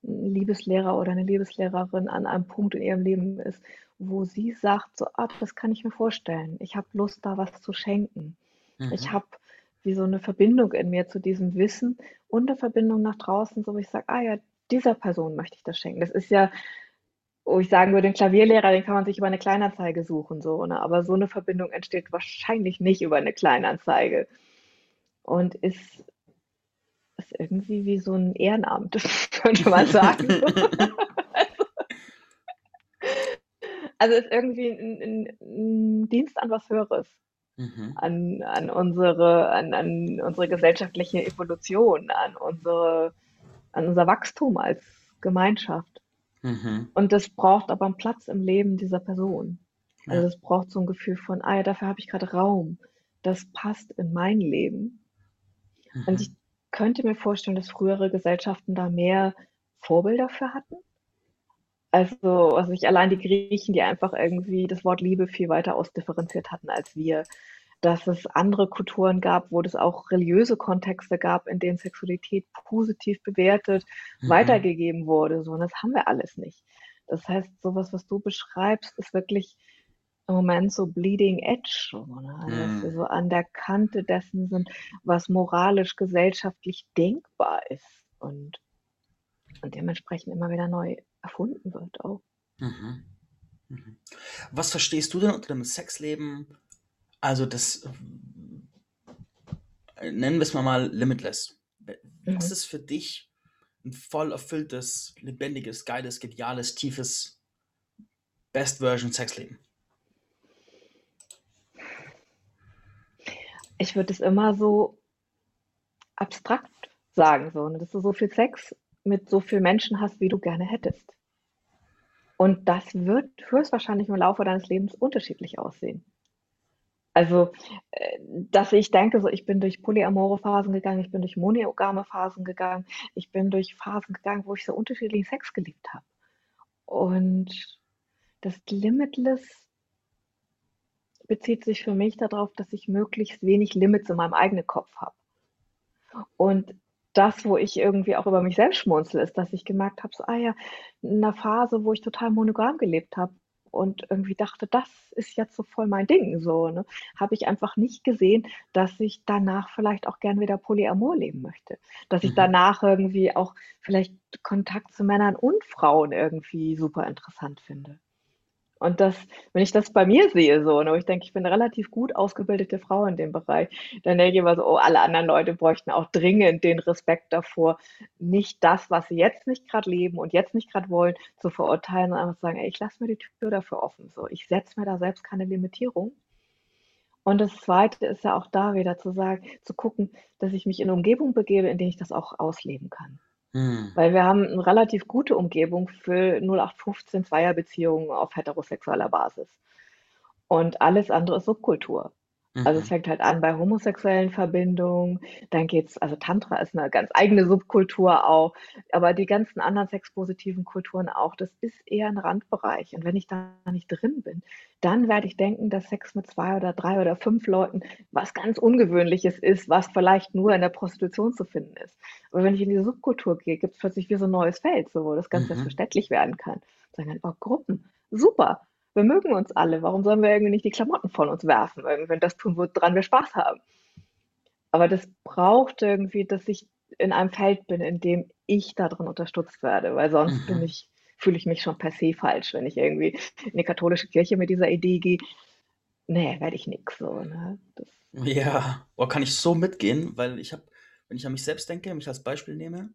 'n Liebeslehrer oder 'ne Liebeslehrerin an einem Punkt in ihrem Leben ist, wo sie sagt so: „Ah, das kann ich mir vorstellen. Ich habe Lust, da was zu schenken. Ich Mhm. habe wie so 'ne Verbindung in mir zu diesem Wissen und 'ne Verbindung nach draußen, so wo ich sage: „Ah ja, dieser Person möchte ich das schenken.“ Das ist ja wo ich sagen würde, 'n Klavierlehrer, den kann man sich über 'ne Kleinanzeige suchen so, ne? Aber so 'ne Verbindung entsteht wahrscheinlich nicht über 'ne Kleinanzeige und ist ist irgendwie wie so 'n Ehrenamt, könnte man sagen. Also ist irgendwie 'n 'n 'n Dienst an was Höheres, Mhm. an an unsere an an unsere gesellschaftliche Evolution, an unsere an unser Wachstum als Gemeinschaft. Mhm. Und das braucht aber 'n Platz im Leben dieser Person. Also, Ja. es braucht so 'n Gefühl von: „Ah ja, dafür habe ich grade Raum. Das passt in mein Leben.“ Und ich Mhm. könnte mir vorstellen, dass frühere Gesellschaften da mehr Vorbilder für hatten. Also, also, ich allein die Griechen, die einfach irgendwie das Wort Liebe viel weiter ausdifferenziert hatten als wir. Dass es andere Kulturen gab, wo das auch religiöse Kontexte gab, in denen Sexualität positiv bewertet Mhm. weitergegeben wurde, so, und das haben wir alles nicht. Das heißt, so was, du beschreibst, ist wirklich im Moment so bleeding edge ne, dass wir Mhm. so an der Kante dessen sind, was moralisch, gesellschaftlich denkbar ist und und dementsprechend immer wieder neu erfunden wird auch. Mhm. Mhm. Was verstehst du denn unter dem Sexleben? Also, das äh, nennen wir's mal mal limitless. Was Mhm. ist für dich 'n voll erfülltes, lebendiges, geiles, geniales, tiefes Best Version Sexleben? Ich würde es immer so abstrakt sagen, so, ne, dass du so viel Sex mit so vielen Menschen hast, wie du gerne hättest. Und das wird höchstwahrscheinlich im Laufe deines Lebens unterschiedlich aussehen. Also, äh, dass ich denke, so, ich bin durch polyamore Phasen gegangen, ich bin durch monogame Phasen gegangen, ich bin durch Phasen gegangen, wo ich so unterschiedlichen Sex geliebt habe. Und das limitless bezieht sich für mich da drauf, dass ich möglichst wenig Limits in meinem eigenen Kopf habe. Und das, wo ich irgendwie auch über mich selbst schmunzle, ist, dass ich gemerkt habe, so: „Ah ja, in 'ner Phase, wo ich total monogam gelebt habe und irgendwie dachte, das ist jetzt so voll mein Ding so, ne, habe ich einfach nicht gesehen, dass ich danach vielleicht auch gern wieder Polyamor leben möchte. Dass ich Mhm. danach irgendwie auch vielleicht Kontakt zu Männern und Frauen irgendwie super interessant finde. Und das wenn ich das bei mir sehe so, ne, ich denke, ich bin 'ne relativ gut ausgebildete Frau in dem Bereich, dann denke ich immer so: „Oh, alle anderen Leute bräuchten auch dringend den Respekt davor, nicht das, was sie jetzt nicht grad leben und jetzt nicht grad wollen, zu verurteilen, sondern einfach zu sagen: ‚Ey, ich lasse mir die Tür dafür offen, so. Ich setze mir da selbst keine Limitierung.‘“ Und das Zweite ist ja auch da wieder zu sagen zu gucken, dass ich mich in 'ne Umgebung begebe, in der ich das auch ausleben kann. Mhm. Weil wir haben 'ne relativ gute Umgebung für 08/15 Zweierbeziehungen auf heterosexueller Basis. Und alles andere ist Subkultur. Also, es Mhm. fängt halt an bei homosexuellen Verbindungen, dann geht's also, Tantra ist 'ne ganz eigene Subkultur auch, aber die ganzen anderen sexpositiven Kulturen auch, das ist eher 'n Randbereich. Und wenn ich da nicht drin bin, dann werde ich denken, dass Sex mit 2 oder 3 oder 5 Leuten was ganz Ungewöhnliches ist, was vielleicht nur in der Prostitution zu finden ist. Aber wenn ich in diese Subkultur gehe, gibt's plötzlich wie so 'n neues Feld, so, wo das ganz Mhm. selbstverständlich werden kann. Sagen dann: „Oh, Gruppen, super. Wir mögen uns alle. Warum sollen wir irgendwie nicht die Klamotten von uns werfen, wenn das tun, woran wir Spaß haben?“ Aber das braucht irgendwie, dass ich in einem Feld bin, in dem ich da drin unterstützt werde, weil sonst bin Mhm. ich fühle ich mich schon per se falsch, wenn ich irgendwie in die katholische Kirche mit dieser Idee gehe. Ne, werde ich nix so, ne? Ja, oh, kann ich so mitgehen, weil ich habe wenn ich an mich selbst denke, mich als Beispiel nehme,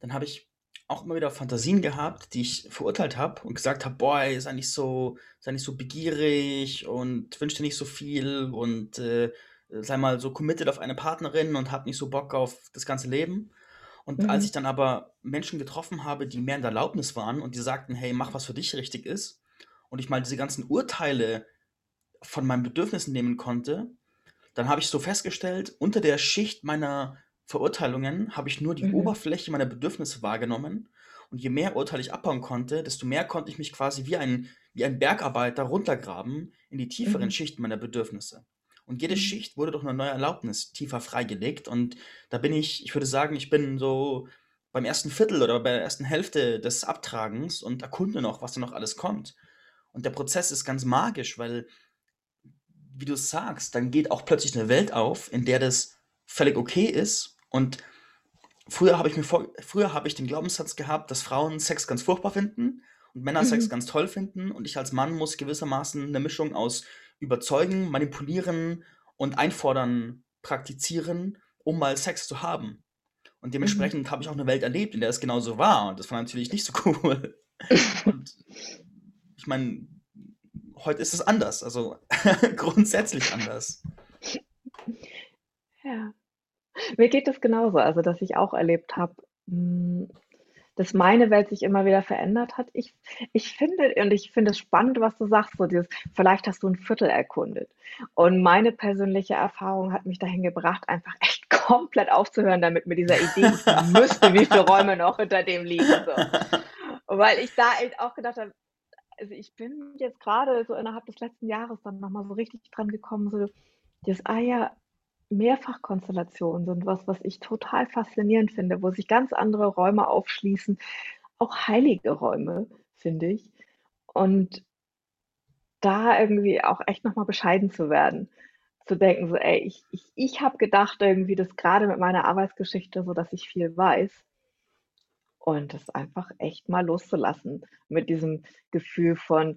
dann habe ich auch immer wieder Fantasien gehabt, die ich verurteilt habe und gesagt habe: „Boah, sei nicht so sei nicht so begierig und wünsche dir nicht so viel und, äh, sei mal so committed auf eine Partnerin und hab nicht so Bock auf das ganze Leben.“ Und als ich Mhm. dann aber Menschen getroffen habe, die mehr in der Erlaubnis waren und die sagten: „Hey, mach, was für dich richtig ist“, und ich mal diese ganzen Urteile von meinen Bedürfnissen nehmen konnte, dann habe ich so festgestellt, unter der Schicht meiner Verurteilungen habe ich nur die Mhm. Oberfläche meiner Bedürfnisse wahrgenommen. Und je mehr Urteile ich abbauen konnte, desto mehr konnte ich mich quasi wie ein wie ein Bergarbeiter runtergraben in die tieferen Mhm. Schichten meiner Bedürfnisse. Und jede Mhm. Schicht wurde durch 'ne neue Erlaubnis tiefer freigelegt. Und da bin ich ich würde sagen, ich bin so beim 1. Viertel oder bei der 1. Hälfte des Abtragens und erkunde noch, was da noch alles kommt. Und der Prozess ist ganz magisch, weil wie du sagst, dann geht auch plötzlich 'ne Welt auf, in der das völlig okay ist. Und früher habe ich mir vor früher habe ich den Glaubenssatz gehabt, dass Frauen Sex ganz furchtbar finden und Männer Sex Mhm. ganz toll finden und ich als Mann muss gewissermaßen 'ne Mischung aus überzeugen, manipulieren und einfordern praktizieren, um mal Sex zu haben. Und Mhm. dementsprechend habe ich auch 'ne Welt erlebt, in der es genauso war und das war natürlich nicht so cool. Und ich meine heute ist es anders, also grundsätzlich anders. Ja. Mir geht es genauso, also, dass ich auch erlebt habe, hm, dass meine Welt sich immer wieder verändert hat. Ich ich finde und ich finde es spannend, was du sagst, so dieses vielleicht hast du 'n Viertel erkundet. Und meine persönliche Erfahrung hat mich dahin gebracht, einfach echt komplett aufzuhören damit mit dieser Idee, ich müsste wie viele Räume noch hinter dem liegen, so. Weil ich da echt auch gedacht habe also, ich bin jetzt grade so innerhalb des letzten Jahres dann noch mal so richtig dran gekommen, so dieses, ah ja, Mehrfachkonstellationen sind was, was ich total faszinierend finde, wo sich ganz andere Räume aufschließen, auch heilige Räume, finde ich. Und da irgendwie auch echt noch mal bescheiden zu werden, zu denken so: „Ey, ich ich ich habe gedacht irgendwie, dass grade mit meiner Arbeitsgeschichte so, dass ich viel weiß.“ Und das einfach echt mal loszulassen mit diesem Gefühl von: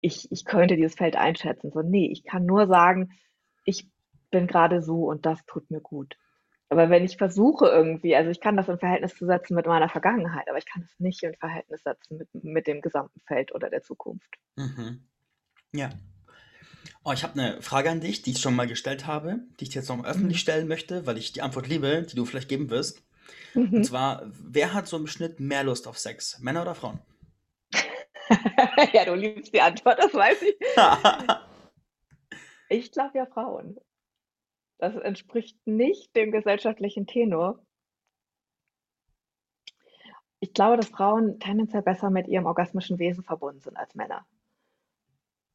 „Ich ich könnte dieses Feld einschätzen.“ So, ne, ich kann nur sagen, ich bin grade so und das tut mir gut. Aber wenn ich versuche irgendwie also, ich kann das in Verhältnis zu setzen mit meiner Vergangenheit, aber ich kann es nicht in Verhältnis setzen mit mit dem gesamten Feld oder der Zukunft. Mhm. Ja. Oh, ich habe 'ne Frage an dich, die ich schon mal gestellt habe, die ich dir jetzt noch öffentlich Mhm. stellen möchte, weil ich die Antwort liebe, die du vielleicht geben wirst. Und Mhm. zwar, wer hat so im Schnitt mehr Lust auf Sex, Männer oder Frauen? Ja, du liebst die Antwort, das weiß ich. Ich glaube ja Frauen. Das entspricht nicht dem gesellschaftlichen Tenor. Ich glaube, dass Frauen tendenziell besser mit ihrem orgasmischen Wesen verbunden sind als Männer.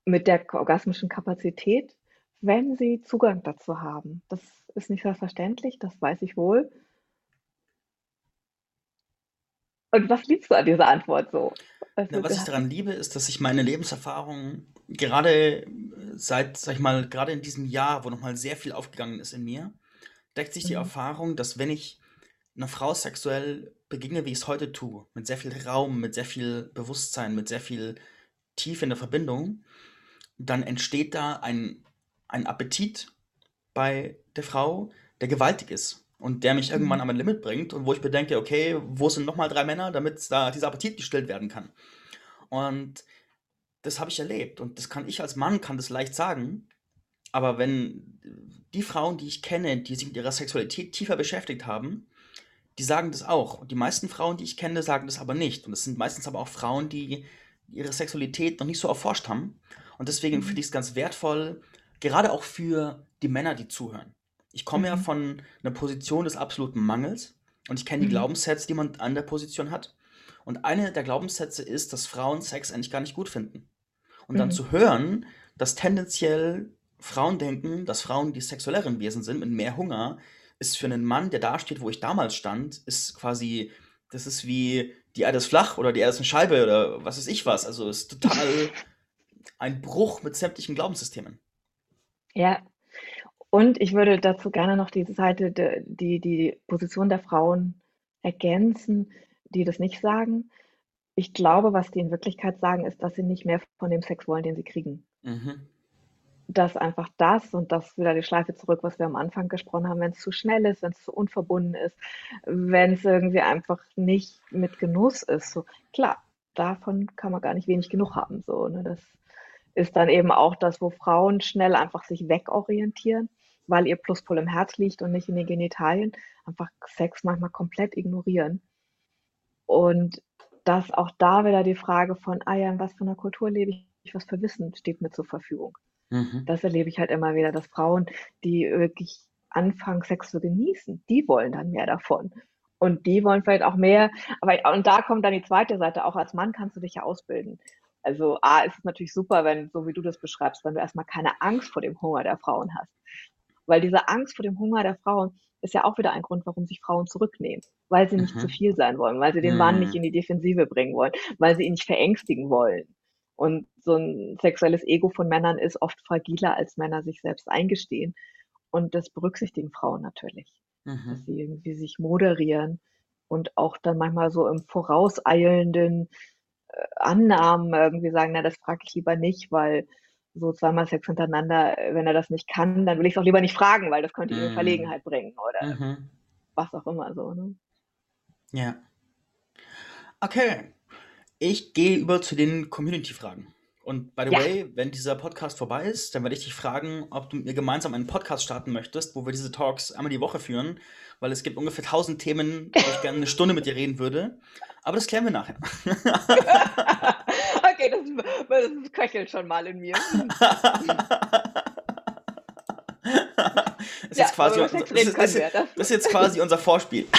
Mit der orgasmischen Kapazität, wenn sie Zugang dazu haben. Das ist nicht selbstverständlich, das weiß ich wohl. Und was liebst du an dieser Antwort so? Na, Also, was ich daran liebe, ist, dass ich meine Lebenserfahrung gerade, äh, seit, sage ich mal grade in diesem Jahr, wo noch mal sehr viel aufgegangen ist in mir, deckt sich die Mhm. Erfahrung, dass wenn ich 'ner Frau sexuell begegne, wie ich's heute tue, mit sehr viel Raum, mit sehr viel Bewusstsein, mit sehr viel Tiefe in der Verbindung, dann entsteht da ein ein Appetit bei der Frau, der gewaltig ist und der mich irgendwann Mhm. an mein Limit bringt und wo ich mir denke: „Okay, wo sind noch mal 3 Männer, damit da dieser Appetit gestillt werden kann?“ Und das habe ich erlebt und das kann ich als Mann kann das leicht sagen, aber wenn die Frauen, die ich kenne, die sich mit ihrer Sexualität tiefer beschäftigt haben, die sagen das auch. Und die meisten Frauen, die ich kenne, sagen das aber nicht. Und es sind meistens aber auch Frauen, die ihre Sexualität noch nicht so erforscht haben. Und deswegen finde Mhm. ich's ganz wertvoll, gerade auch für die Männer, die zuhören. Ich komme ja Mhm. von 'ner Position des absoluten Mangels und ich kenne die Mhm. Glaubenssätze, die man an der Position hat. Und eine der Glaubenssätze ist, dass Frauen Sex eigentlich gar nicht gut finden. Und dann Mhm. zu hören, dass tendenziell Frauen denken, dass Frauen die sexuelleren Wesen sind mit mehr Hunger, ist für 'nen Mann, der dasteht, wo ich damals stand, ist quasi das ist wie: „Die Erde ist flach“ oder „Die Erde ist 'ne Scheibe“ oder was weiß ich was. Also, ist total ein Bruch mit sämtlichen Glaubenssystemen. Ja. Und ich würde dazu gerne noch diese Seite de die die Position der Frauen ergänzen, die das nicht sagen. Ich glaube, was die in Wirklichkeit sagen, ist, dass sie nicht mehr von dem Sex wollen, den sie kriegen. Mhm. Dass einfach das und das wieder die Schleife zurück, was wir am Anfang gesprochen haben, wenn's zu schnell ist, wenn's zu unverbunden ist, wenn's irgendwie einfach nicht mit Genuss ist, so. Klar, davon kann man gar nicht wenig genug haben, so, ne? Das ist dann eben auch das, wo Frauen schnell einfach sich wegorientieren, weil ihr Pluspol im Herz liegt und nicht in den Genitalien, einfach Sex manchmal komplett ignorieren. Und dass auch da wieder die Frage von: „Ah ja, in was für 'ner Kultur lebe ich? Was für Wissen steht mir zur Verfügung?“ Mhm. Das erlebe ich halt immer wieder, dass Frauen, die wirklich anfangen, Sex zu genießen, die wollen dann mehr davon. Und die wollen vielleicht auch mehr aber und da kommt dann die zweite Seite, auch als Mann kannst du dich ja ausbilden. Also, A, ist es natürlich super, wenn so wie du das beschreibst, wenn du erst mal keine Angst vor dem Hunger der Frauen hast. Weil diese Angst vor dem Hunger der Frauen ist ja auch wieder ein Grund, warum sich Frauen zurücknehmen, weil sie nicht zu Mhm. viel sein wollen, weil sie den Mann nicht Mhm. in die Defensive bringen wollen, weil sie ihn nicht verängstigen wollen. Und so 'n sexuelles Ego von Männern ist oft fragiler, als Männer sich selbst eingestehen. Und das berücksichtigen Frauen natürlich, dass Mhm. sie irgendwie sich moderieren und auch dann manchmal so im vorauseilenden, äh, Annahmen irgendwie sagen: „Na, das frage ich lieber nicht, weil so zweimal Sex hintereinander, wenn er das nicht kann, dann will ich's auch lieber nicht fragen, weil das könnte ihn in Mhm. Verlegenheit bringen“ oder Mhm. was auch immer so, ne? Ja. Okay, ich gehe über zu den Community-Fragen. Und by the Ja. way, wenn dieser Podcast vorbei ist, dann werde ich dich fragen, ob du mit mir gemeinsam einen Podcast starten möchtest, wo wir diese Talks einmal die Woche führen, weil es gibt ungefähr 1000 Themen, wo ich gerne eine Stunde mit dir reden würde. Aber das klären wir nachher. okay, das, das köchelt schon mal in mir. Das ist, Ja, jetzt quasi, das, ist, ist, Das, das ist jetzt quasi unser Vorspiel.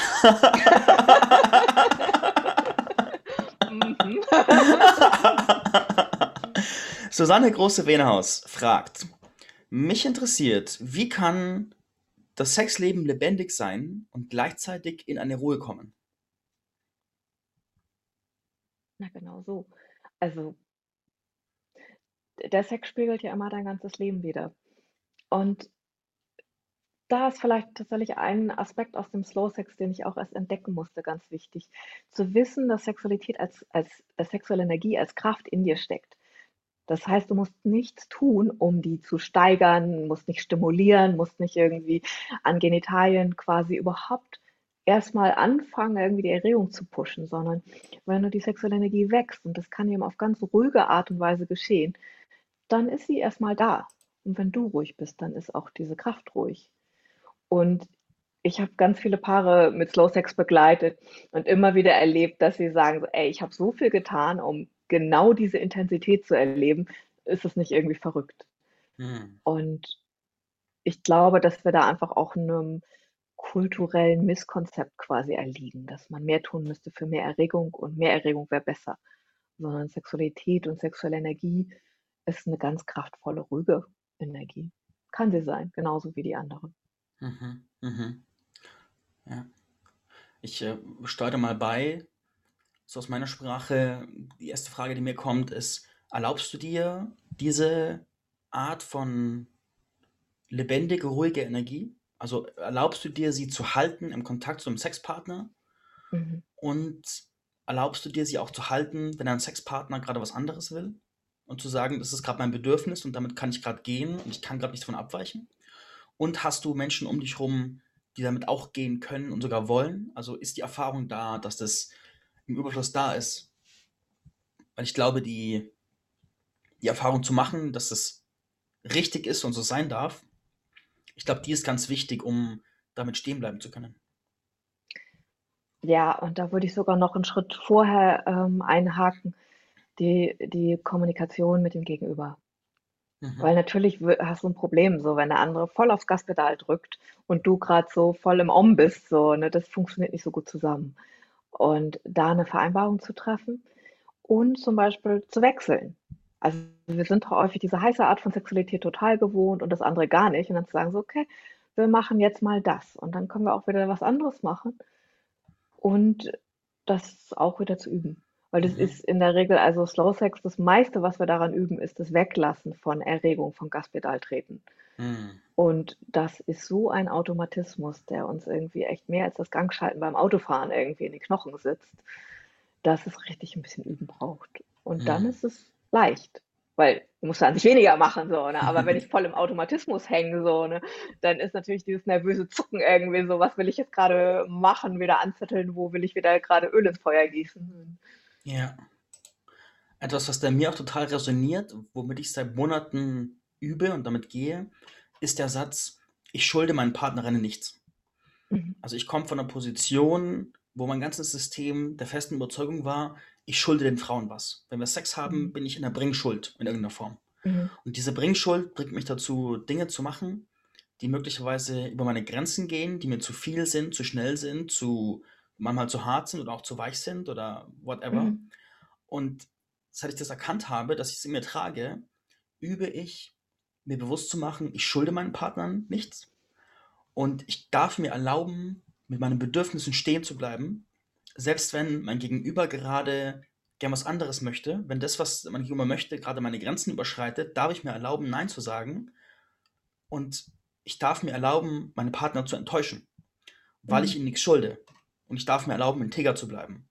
Susanne Große-Wenehaus fragt, mich interessiert, wie kann das Sexleben lebendig sein und gleichzeitig in eine Ruhe kommen? Na, genau so. Also, der Sex spiegelt ja immer dein ganzes Leben wider. Und da ist vielleicht tatsächlich ein Aspekt aus dem Slow Sex, den ich auch erst entdecken musste, ganz wichtig. Zu wissen, dass Sexualität als, als dass sexuelle Energie als Kraft in dir steckt. Das heißt, du musst nichts tun, um die zu steigern, musst nicht stimulieren, musst nicht irgendwie an Genitalien quasi überhaupt erstmal anfangen, irgendwie die Erregung zu pushen, sondern wenn du die sexuelle Energie wächst, und das kann eben auf ganz ruhige Art und Weise geschehen, dann ist sie erstmal da. Und wenn du ruhig bist, dann ist auch diese Kraft ruhig. Und ich habe ganz viele Paare mit Slow Sex begleitet und immer wieder erlebt, dass sie sagen, ey, ich habe so viel getan, um genau diese Intensität zu erleben. Ist es nicht irgendwie verrückt? Hm. Und ich glaube, dass wir da einfach auch einem kulturellen Misskonzept quasi erliegen, dass man mehr tun müsste für mehr Erregung und mehr Erregung wäre besser. Sondern Sexualität und sexuelle Energie ist eine ganz kraftvolle, ruhige Energie. Kann sie sein, genauso wie die anderen. Mhm. Mhm. Ja. Ich äh, steuere mal bei, so aus meiner Sprache. Die erste Frage, die mir kommt, ist, erlaubst du dir diese Art von lebendige, ruhige Energie? Also erlaubst du dir, sie zu halten im Kontakt zu einem Sexpartner? Mhm. Und erlaubst du dir, sie auch zu halten, wenn dein Sexpartner gerade was anderes will? Und zu sagen, das ist gerade mein Bedürfnis und damit kann ich gerade gehen und ich kann gerade nicht davon abweichen? Und hast du Menschen um dich rum, die damit auch gehen können und sogar wollen? Also ist die Erfahrung da, dass das im Überfluss da ist? Weil ich glaube, die, die Erfahrung zu machen, dass das richtig ist und so sein darf, ich glaube, die ist ganz wichtig, um damit stehen bleiben zu können. Ja, und da würde ich sogar noch einen Schritt vorher ähm, einhaken, die, die Kommunikation mit dem Gegenüber. Weil Mhm. natürlich w- hast du ein Problem, so wenn der andere voll aufs Gaspedal drückt und du gerade so voll im Om bist, so, ne, das funktioniert nicht so gut zusammen. Und da eine Vereinbarung zu treffen und zum Beispiel zu wechseln. Also wir sind häufig diese heiße Art von Sexualität total gewohnt und das andere gar nicht. Und dann zu sagen, so, okay, wir machen jetzt mal das. Und dann können wir auch wieder was anderes machen und das auch wieder zu üben. Weil das Mhm. ist in der Regel, also Slow Sex, das meiste, was wir daran üben, ist das Weglassen von Erregung, von Gaspedaltreten. Mhm. Und das ist so ein Automatismus, der uns irgendwie echt mehr als das Gangschalten beim Autofahren irgendwie in den Knochen sitzt, dass es richtig ein bisschen Üben braucht. Und dann Mhm. ist es leicht, weil du musst an sich weniger machen, so, ne? Aber wenn ich voll im Automatismus hänge, so, ne, dann ist natürlich dieses nervöse Zucken irgendwie so, was will ich jetzt gerade machen, wieder anzetteln, wo will ich wieder gerade Öl ins Feuer gießen? Ja. Etwas, was bei mir auch total resoniert, womit ich seit Monaten übe und damit gehe, ist der Satz, ich schulde meinen Partnerinnen nichts. Mhm. Also ich komme von einer Position, wo mein ganzes System der festen Überzeugung war, ich schulde den Frauen was. Wenn wir Sex haben, Mhm. bin ich in der Bringschuld in irgendeiner Form. Mhm. Und diese Bringschuld bringt mich dazu, Dinge zu machen, die möglicherweise über meine Grenzen gehen, die mir zu viel sind, zu schnell sind, zu manchmal zu hart sind oder auch zu weich sind oder whatever. Mhm. Und seit ich das erkannt habe, dass ich es in mir trage, übe ich, mir bewusst zu machen, ich schulde meinen Partnern nichts. Und ich darf mir erlauben, mit meinen Bedürfnissen stehen zu bleiben, selbst wenn mein Gegenüber gerade gern was anderes möchte. Wenn das, was mein Gegenüber möchte, gerade meine Grenzen überschreitet, darf ich mir erlauben, Nein zu sagen. Und ich darf mir erlauben, meine Partner zu enttäuschen, weil ich Mhm. ihnen nichts schulde. Und ich darf mir erlauben, integer zu bleiben.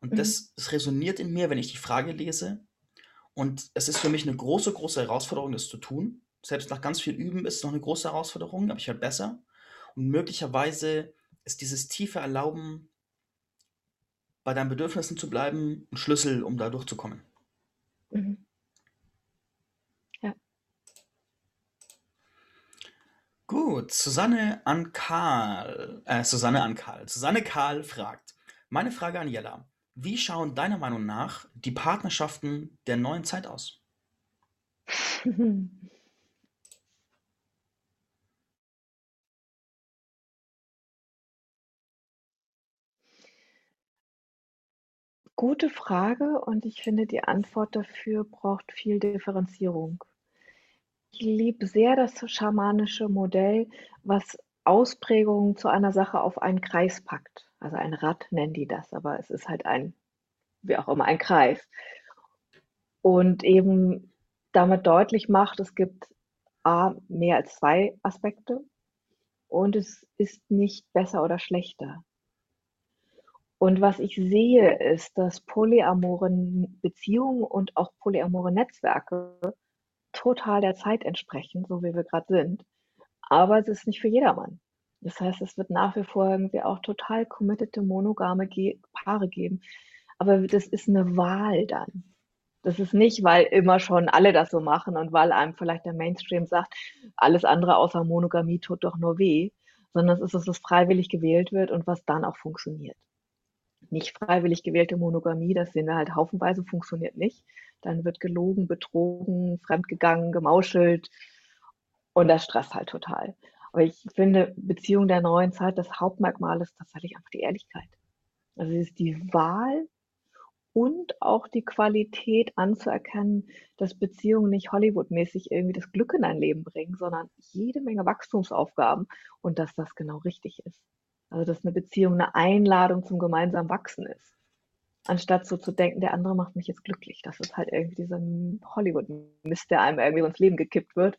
Und Mhm. das, das resoniert in mir, wenn ich die Frage lese. Und es ist für mich eine große, große Herausforderung, das zu tun. Selbst nach ganz viel Üben ist es noch eine große Herausforderung, aber ich werde besser. Und möglicherweise ist dieses tiefe Erlauben, bei deinen Bedürfnissen zu bleiben, ein Schlüssel, um da durchzukommen. Mhm. Ja. Gut, Susanne an Karl, äh, Susanne an Karl. Susanne Karl fragt, meine Frage an Jella, wie schauen deiner Meinung nach die Partnerschaften der neuen Zeit aus? Gute Frage und ich finde, die Antwort dafür braucht viel Differenzierung. Ich liebe sehr das schamanische Modell, was Ausprägungen zu einer Sache auf einen Kreis packt. Also ein Rad nennen die das, aber es ist halt ein, wie auch immer, ein Kreis. Und eben damit deutlich macht, es gibt A, mehr als zwei Aspekte und es ist nicht besser oder schlechter. Und was ich sehe, ist, dass polyamore Beziehungen und auch polyamore Netzwerke total der Zeit entsprechen, so wie wir gerade sind. Aber es ist nicht für jedermann. Das heißt, es wird nach wie vor irgendwie auch total committete monogame Ge Paare geben. Aber das ist eine Wahl dann. Das ist nicht, weil immer schon alle das so machen und weil einem vielleicht der Mainstream sagt, alles andere außer Monogamie tut doch nur weh, sondern es ist, dass es freiwillig gewählt wird und was dann auch funktioniert nicht freiwillig gewählte Monogamie, das sehen wir halt haufenweise, funktioniert nicht. Dann wird gelogen, betrogen, fremdgegangen, gemauschelt und das stresst halt total. Aber ich finde, Beziehung der neuen Zeit, das Hauptmerkmal ist tatsächlich einfach die Ehrlichkeit. Also es ist die Wahl und auch die Qualität anzuerkennen, dass Beziehungen nicht Hollywood-mäßig irgendwie das Glück in dein Leben bringen, sondern jede Menge Wachstumsaufgaben und dass das genau richtig ist. Also, dass eine Beziehung eine Einladung zum gemeinsamen Wachsen ist. Anstatt so zu denken, der andere macht mich jetzt glücklich. Das ist halt irgendwie dieser Hollywood-Mist, der einem irgendwie ins Leben gekippt wird.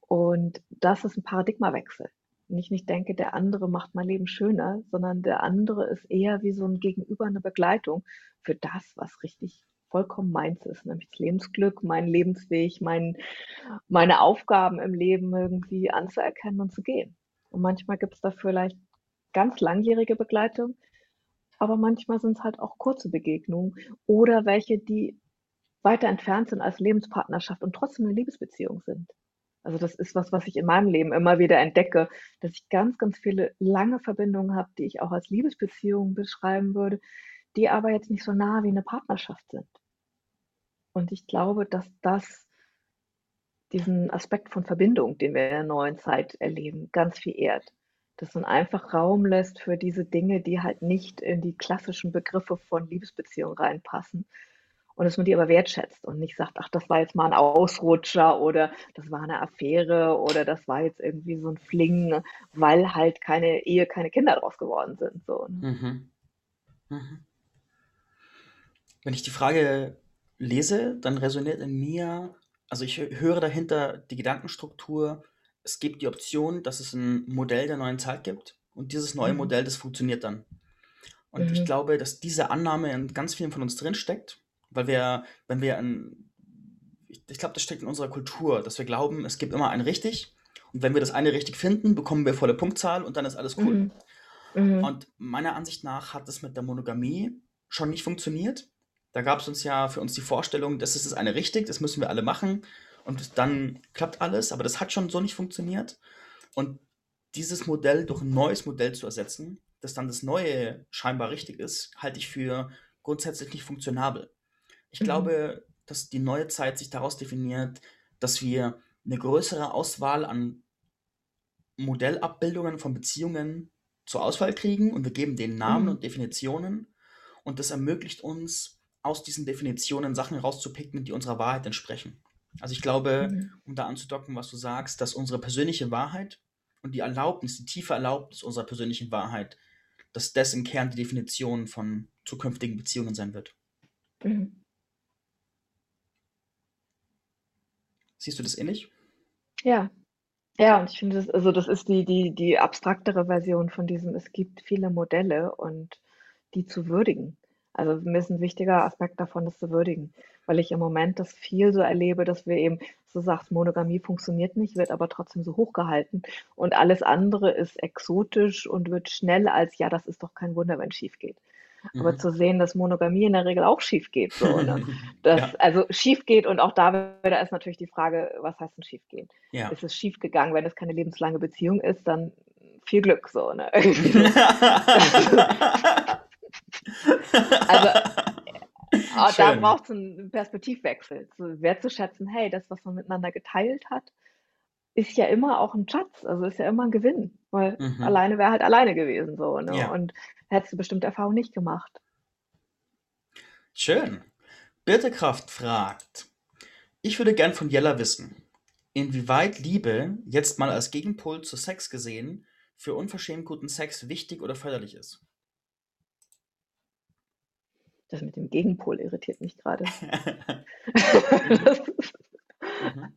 Und das ist ein Paradigmawechsel. Und ich nicht denke, der andere macht mein Leben schöner, sondern der andere ist eher wie so ein Gegenüber, eine Begleitung für das, was richtig vollkommen meins ist, nämlich das Lebensglück, mein Lebensweg, mein, meine Aufgaben im Leben irgendwie anzuerkennen und zu gehen. Und manchmal gibt es da vielleicht ganz langjährige Begleitung, aber manchmal sind es halt auch kurze Begegnungen oder welche, die weiter entfernt sind als Lebenspartnerschaft und trotzdem eine Liebesbeziehung sind. Also das ist was, was ich in meinem Leben immer wieder entdecke, dass ich ganz, ganz viele lange Verbindungen habe, die ich auch als Liebesbeziehungen beschreiben würde, die aber jetzt nicht so nah wie eine Partnerschaft sind. Und ich glaube, dass das diesen Aspekt von Verbindung, den wir in der neuen Zeit erleben, ganz viel ehrt dass man einfach Raum lässt für diese Dinge, die halt nicht in die klassischen Begriffe von Liebesbeziehung reinpassen. Und dass man die aber wertschätzt und nicht sagt, ach, das war jetzt mal ein Ausrutscher oder das war eine Affäre oder das war jetzt irgendwie so ein Fling, weil halt keine Ehe, keine Kinder draus geworden sind. So, ne? Mhm. Mhm. Wenn ich die Frage lese, dann resoniert in mir, also ich höre dahinter die Gedankenstruktur, es gibt die Option, dass es ein Modell der neuen Zeit gibt und dieses neue Mhm. Modell, das funktioniert dann. Und ich Mhm. glaube, dass diese Annahme in ganz vielen von uns drinsteckt, weil wir, wenn wir an, ich, ich glaube, das steckt in unserer Kultur, dass wir glauben, es gibt immer ein richtig und wenn wir das eine richtig finden, bekommen wir volle Punktzahl und dann ist alles cool. Mhm. Mhm. Und meiner Ansicht nach hat es mit der Monogamie schon nicht funktioniert. Da gab es uns ja für uns die Vorstellung, das ist das eine richtig, das müssen wir alle machen und dann klappt alles, aber das hat schon so nicht funktioniert. Und dieses Modell durch ein neues Modell zu ersetzen, das dann das neue scheinbar richtig ist, halte ich für grundsätzlich nicht funktionabel. Ich Mhm. glaube, dass die neue Zeit sich daraus definiert, dass wir eine größere Auswahl an Modellabbildungen von Beziehungen zur Auswahl kriegen und wir geben denen Namen Mhm. und Definitionen und das ermöglicht uns, aus diesen Definitionen Sachen rauszupicken, die unserer Wahrheit entsprechen. Also ich glaube, Mhm. um da anzudocken, was du sagst, dass unsere persönliche Wahrheit und die Erlaubnis, die tiefe Erlaubnis unserer persönlichen Wahrheit, dass das im Kern die Definition von zukünftigen Beziehungen sein wird. Mhm. Siehst du das ähnlich? Ja. Ja, und ich finde, das, also das ist die, die, die abstraktere Version von diesem, es gibt viele Modelle und die zu würdigen. Also mir ist ein wichtiger Aspekt davon, das zu würdigen, weil ich im Moment das viel so erlebe, dass wir eben, so sagst, Monogamie funktioniert nicht, wird aber trotzdem so hochgehalten und alles andere ist exotisch und wird schnell als, ja, das ist doch kein Wunder, wenn es schief geht. aber Mhm. zu sehen, dass Monogamie in der Regel auch schief geht, so, ne? Ja. Das also schief geht und auch da wieder ist natürlich die Frage, was heißt denn schiefgehen? Ja. Ist es schiefgegangen, wenn es keine lebenslange Beziehung ist, dann viel Glück so, ne? Also, Ah, da Schön. braucht's 'n Perspektivwechsel, so wertzuschätzen: „Hey, das, was man miteinander geteilt hat, ist ja immer auch 'n Schatz, also ist ja immer 'n Gewinn“, weil Mhm. alleine wäre halt alleine gewesen so, ne? Ja. Und hättest du bestimmte Erfahrungen nicht gemacht. Schön. Birte Kraft fragt: „Ich würde gern von Jella wissen, inwieweit Liebe, jetzt mal als Gegenpol zu Sex gesehen, für unverschämt guten Sex wichtig oder förderlich ist?“ Das mit dem Gegenpol irritiert mich grade. Mhm.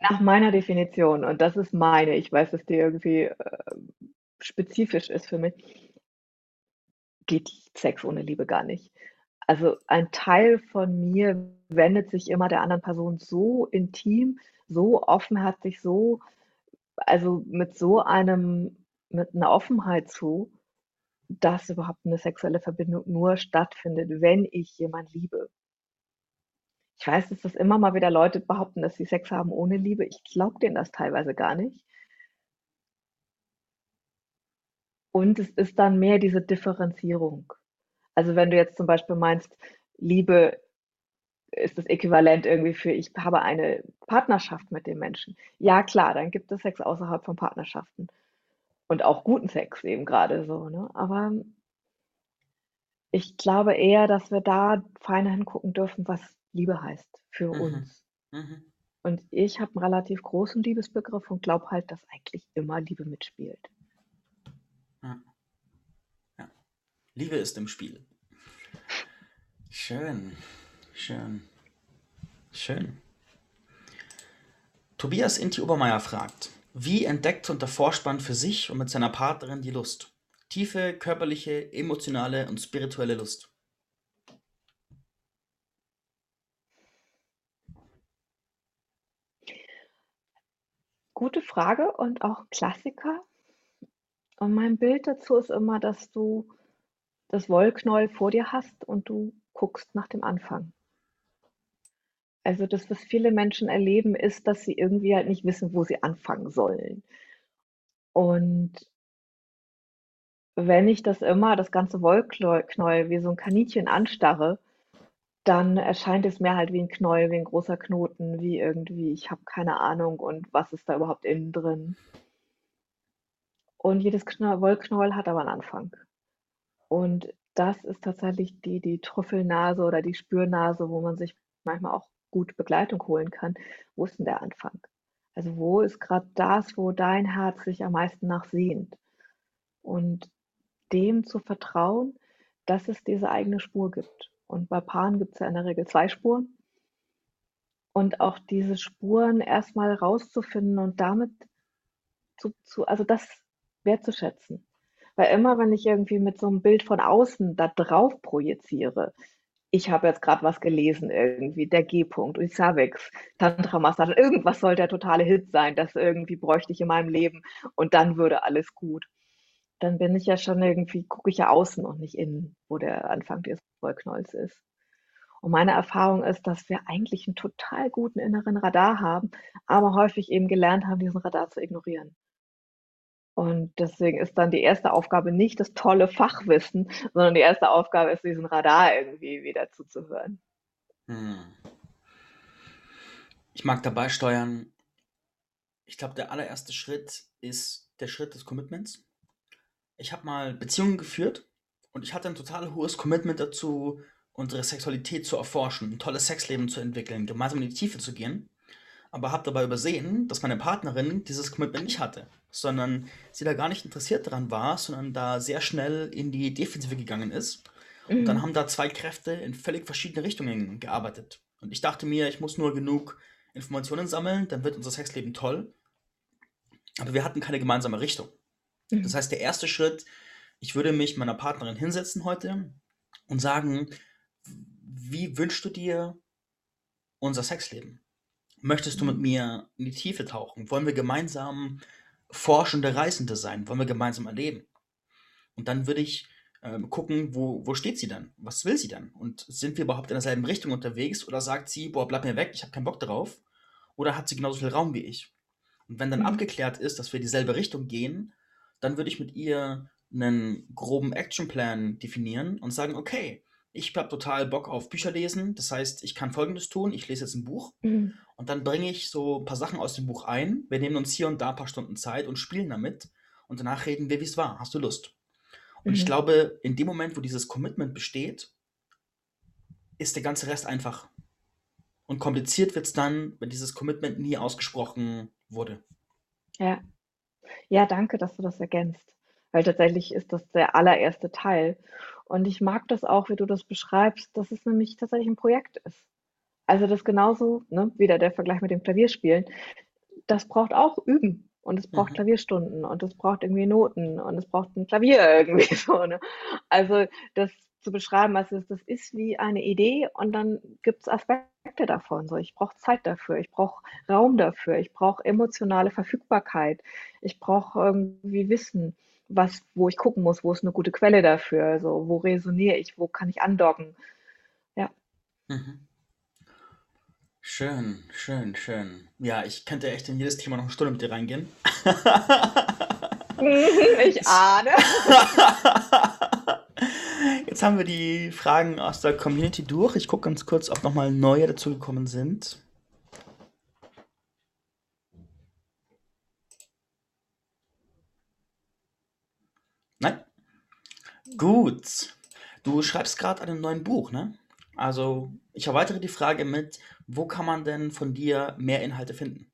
Nach meiner Definition, und das ist meine, ich weiß, dass die irgendwie, ähm, spezifisch ist für mich geht Sex ohne Liebe gar nicht. Also, ein Teil von mir wendet sich immer der anderen Person so intim, so offenherzig, so also, mit so einem mit 'ner Offenheit zu, dass überhaupt 'ne sexuelle Verbindung nur stattfindet, wenn ich jemand liebe. Ich weiß, dass das immer mal wieder Leute behaupten, dass sie Sex haben ohne Liebe. Ich glaube denen das teilweise gar nicht. Und es ist dann mehr diese Differenzierung. Also, wenn du jetzt zum Beispiel meinst, Liebe ist das Äquivalent irgendwie für ich habe eine Partnerschaft mit dem Menschen. Ja klar, dann gibt es Sex außerhalb von Partnerschaften und auch guten Sex eben grade so, ne? Aber ich glaube eher, dass wir da feiner hingucken dürfen, was Liebe heißt für Mhm. uns. Mhm. Und ich habe 'n relativ großen Liebesbegriff und glaube halt, dass eigentlich immer Liebe mitspielt. Ja. Ja. Liebe ist im Spiel. Schön, schön, schön. Tobias Inti Obermeier fragt: „Wie entdeckt und erforscht man für sich und mit seiner Partnerin die Lust? Tiefe, körperliche, emotionale und spirituelle Lust?“ Gute Frage und auch Klassiker. Und mein Bild dazu ist immer, dass du das Wollknäuel vor dir hast und du guckst nach dem Anfang. Also, das, was viele Menschen erleben, ist, dass sie irgendwie halt nicht wissen, wo sie anfangen sollen. Und wenn ich das immer das ganze Wollkläu Knäuel wie so 'n Kaninchen anstarre, dann erscheint es mir halt wie 'n Knäuel, wie 'n großer Knoten, wie irgendwie ich habe keine Ahnung und was ist da überhaupt innen drin. Und jedes Knäu Wollknäuel hat aber 'n Anfang. Und das ist tatsächlich die die Trüffelnase oder die Spürnase, wo man sich manchmal auch gut Begleitung holen kann. Wo ist denn der Anfang? Also, wo ist grad das, wo dein Herz sich am meisten nach sehnt? Und dem zu vertrauen, dass es diese eigene Spur gibt. Und bei Paaren gibt's ja in der Regel 2 Spuren. Und auch diese Spuren erst mal rauszufinden und damit zu zu also, das wertzuschätzen. Weil immer, wenn ich irgendwie mit so 'nem Bild von außen da drauf projiziere ich habe jetzt grad was gelesen irgendwie, der G-Punkt und Cervix, Tantra-Massage, irgendwas soll der totale Hit sein, das irgendwie bräuchte ich in meinem Leben und dann würde alles gut. Dann bin ich ja schon irgendwie gucke ich ja außen und nicht innen, wo der Anfang des Wollknäuels ist. Und meine Erfahrung ist, dass wir eigentlich 'n total guten inneren Radar haben, aber häufig eben gelernt haben, diesen Radar zu ignorieren. Und deswegen ist dann die 1. Aufgabe nicht das tolle Fachwissen, sondern die 1. Aufgabe ist, diesem Radar irgendwie wieder zuzuhören. Mhm. Ich mag da beisteuern ich glaube, der allererste Schritt ist der Schritt des Commitments. Ich habe mal Beziehungen geführt und ich hatte 'n total hohes Commitment dazu, unsere Sexualität zu erforschen, 'n tolles Sexleben zu entwickeln, gemeinsam in die Tiefe zu gehen, aber habe dabei übersehen, dass meine Partnerin dieses Commitment nicht hatte, sondern sie da gar nicht interessiert dran war, sondern da sehr schnell in die Defensive gegangen ist. Und dann Mhm. haben da 2 Kräfte in völlig verschiedene Richtungen gearbeitet. Und ich dachte mir, ich muss nur genug Informationen sammeln, dann wird unser Sexleben toll. Aber wir hatten keine gemeinsame Richtung. Das Mhm. heißt, der 1. Schritt, ich würde mich meiner Partnerin hinsetzen heute und sagen: „W wie wünschst du dir unser Sexleben? Möchtest du mit Mhm. mir in die Tiefe tauchen? Wollen wir gemeinsam forschende Reisende sein? Wollen wir gemeinsam erleben?“ Und dann würde ich ähm, gucken, wo, wo steht sie dann? Was will sie dann? Und sind wir überhaupt in derselben Richtung unterwegs? Oder sagt sie, boah, bleib mir weg, ich habe keinen Bock drauf? Oder hat sie genauso viel Raum wie ich? Und wenn dann Mhm. abgeklärt ist, dass wir dieselbe Richtung gehen, dann würde ich mit ihr einen groben Actionplan definieren und sagen, okay, ich habe total Bock auf Bücher lesen. Das heißt, ich kann Folgendes tun. Ich lese jetzt ein Buch Mhm. Und dann bringe ich so ein paar Sachen aus dem Buch ein. Wir nehmen uns hier und da ein paar Stunden Zeit und spielen damit. Und danach reden wir, wie es war. Hast du Lust? Und ich Mhm. glaube, in dem Moment, wo dieses Commitment besteht, ist der ganze Rest einfach. Und kompliziert wird es dann, wenn dieses Commitment nie ausgesprochen wurde. Ja. Ja, danke, dass du das ergänzt, weil tatsächlich ist das der allererste Teil. Und ich mag das auch, wie du das beschreibst, dass es nämlich tatsächlich ein Projekt ist. Also das genauso, ne, wieder der Vergleich mit dem Klavierspielen, das braucht auch Üben und es braucht Mhm. Klavierstunden und es braucht irgendwie Noten und es braucht ein Klavier irgendwie so, ne? Also das zu beschreiben, was es das ist wie eine Idee und dann gibt es Aspekte davon. So, ich brauche Zeit dafür, ich brauche Raum dafür, ich brauche emotionale Verfügbarkeit, ich brauche irgendwie Wissen, was, wo ich gucken muss, wo ist eine gute Quelle dafür, also wo resoniere ich, wo kann ich andocken. Ja. Mhm. Schön, schön, schön. Ja, ich könnte echt in jedes Thema noch eine Stunde mit dir reingehen. Ich ahne. Jetzt haben wir die Fragen aus der Community durch. Ich gucke ganz kurz, ob nochmal neue dazugekommen sind. Nein? Gut. Du schreibst gerade an einem neuen Buch, ne? Also, ich erweitere die Frage mit, wo kann man denn von dir mehr Inhalte finden?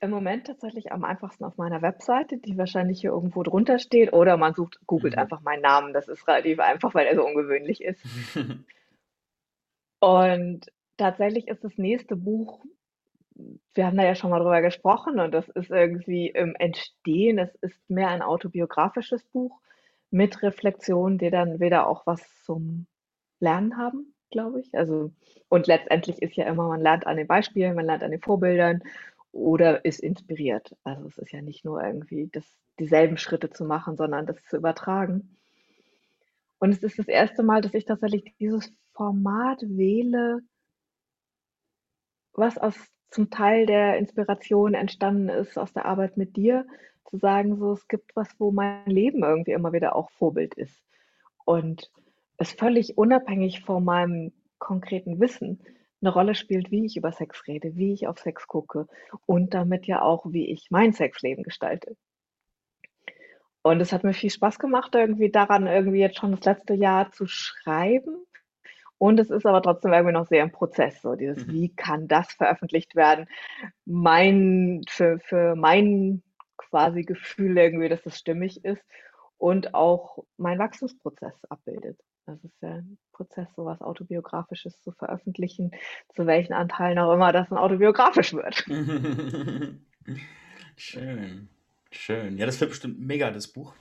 Im Moment tatsächlich am einfachsten auf meiner Webseite, die wahrscheinlich hier irgendwo drunter steht, oder man sucht, googelt Mhm. einfach meinen Namen. Das ist relativ einfach, weil er so ungewöhnlich ist. Und tatsächlich ist das nächste Buch, wir haben da ja schon mal drüber gesprochen und das ist irgendwie im Entstehen. Es ist mehr ein autobiografisches Buch mit Reflexionen, die dann wieder auch was zum Lernen haben, glaube ich. Also, und letztendlich ist ja immer, man lernt an den Beispielen, man lernt an den Vorbildern oder ist inspiriert. Also es ist ja nicht nur irgendwie das, dieselben Schritte zu machen, sondern das zu übertragen. Und es ist das erste Mal, dass ich tatsächlich dieses Format wähle, was aus zum Teil der Inspiration entstanden ist aus der Arbeit mit dir, zu sagen, so es gibt was, wo mein Leben irgendwie immer wieder auch Vorbild ist. Und es völlig unabhängig von meinem konkreten Wissen eine Rolle spielt, wie ich über Sex rede, wie ich auf Sex gucke und damit ja auch, wie ich mein Sexleben gestalte. Und es hat mir viel Spaß gemacht, irgendwie daran irgendwie jetzt schon das letzte Jahr zu schreiben. Und es ist aber trotzdem irgendwie noch sehr im Prozess, so dieses, Mhm. wie kann das veröffentlicht werden? Mein, für, für mein quasi Gefühl irgendwie, dass das stimmig ist und auch mein Wachstumsprozess abbildet. Das ist ja ein Prozess, sowas Autobiografisches zu veröffentlichen, zu welchen Anteilen auch immer das dann autobiografisch wird. Schön, schön. Ja, das wird bestimmt mega, das Buch.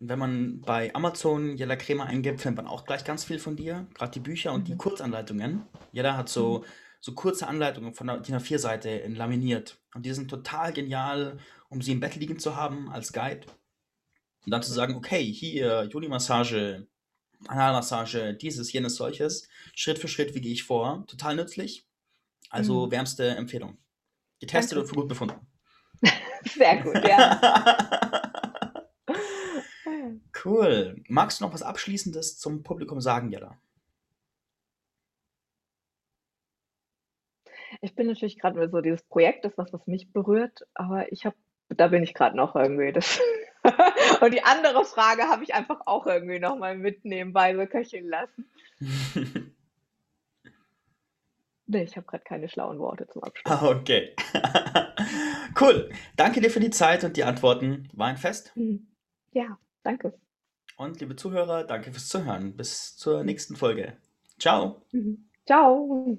Und wenn man bei Amazon Jella Kremer eingibt, findet man auch gleich ganz viel von dir. Gerade die Bücher und die Mhm. Kurzanleitungen. Jella hat so, Mhm. so kurze Anleitungen von der DIN A4-Seite in laminiert. Und die sind total genial, um sie im Bett liegen zu haben als Guide. Und dann zu sagen, okay, hier, Juni-Massage, Analmassage, dieses, jenes, solches. Schritt für Schritt, wie gehe ich vor. Total nützlich. Also Mhm. wärmste Empfehlung. Getestet Danke. und für gut befunden. Sehr gut, ja. Cool. Magst du noch was Abschließendes zum Publikum sagen, Jella? Ich bin natürlich gerade so dieses Projekt ist was, was mich berührt, aber ich habe da bin ich gerade noch irgendwie das und die andere Frage habe ich einfach auch irgendwie noch mal mit nebenbei so köcheln lassen. Ne, ich habe gerade keine schlauen Worte zum Abschluss. Ah, okay. Cool. Danke dir für die Zeit und die Antworten. War ein Fest. Mhm. Ja, danke. Und liebe Zuhörer, danke fürs Zuhören. Bis zur nächsten Folge. Ciao. Mhm. Tschau.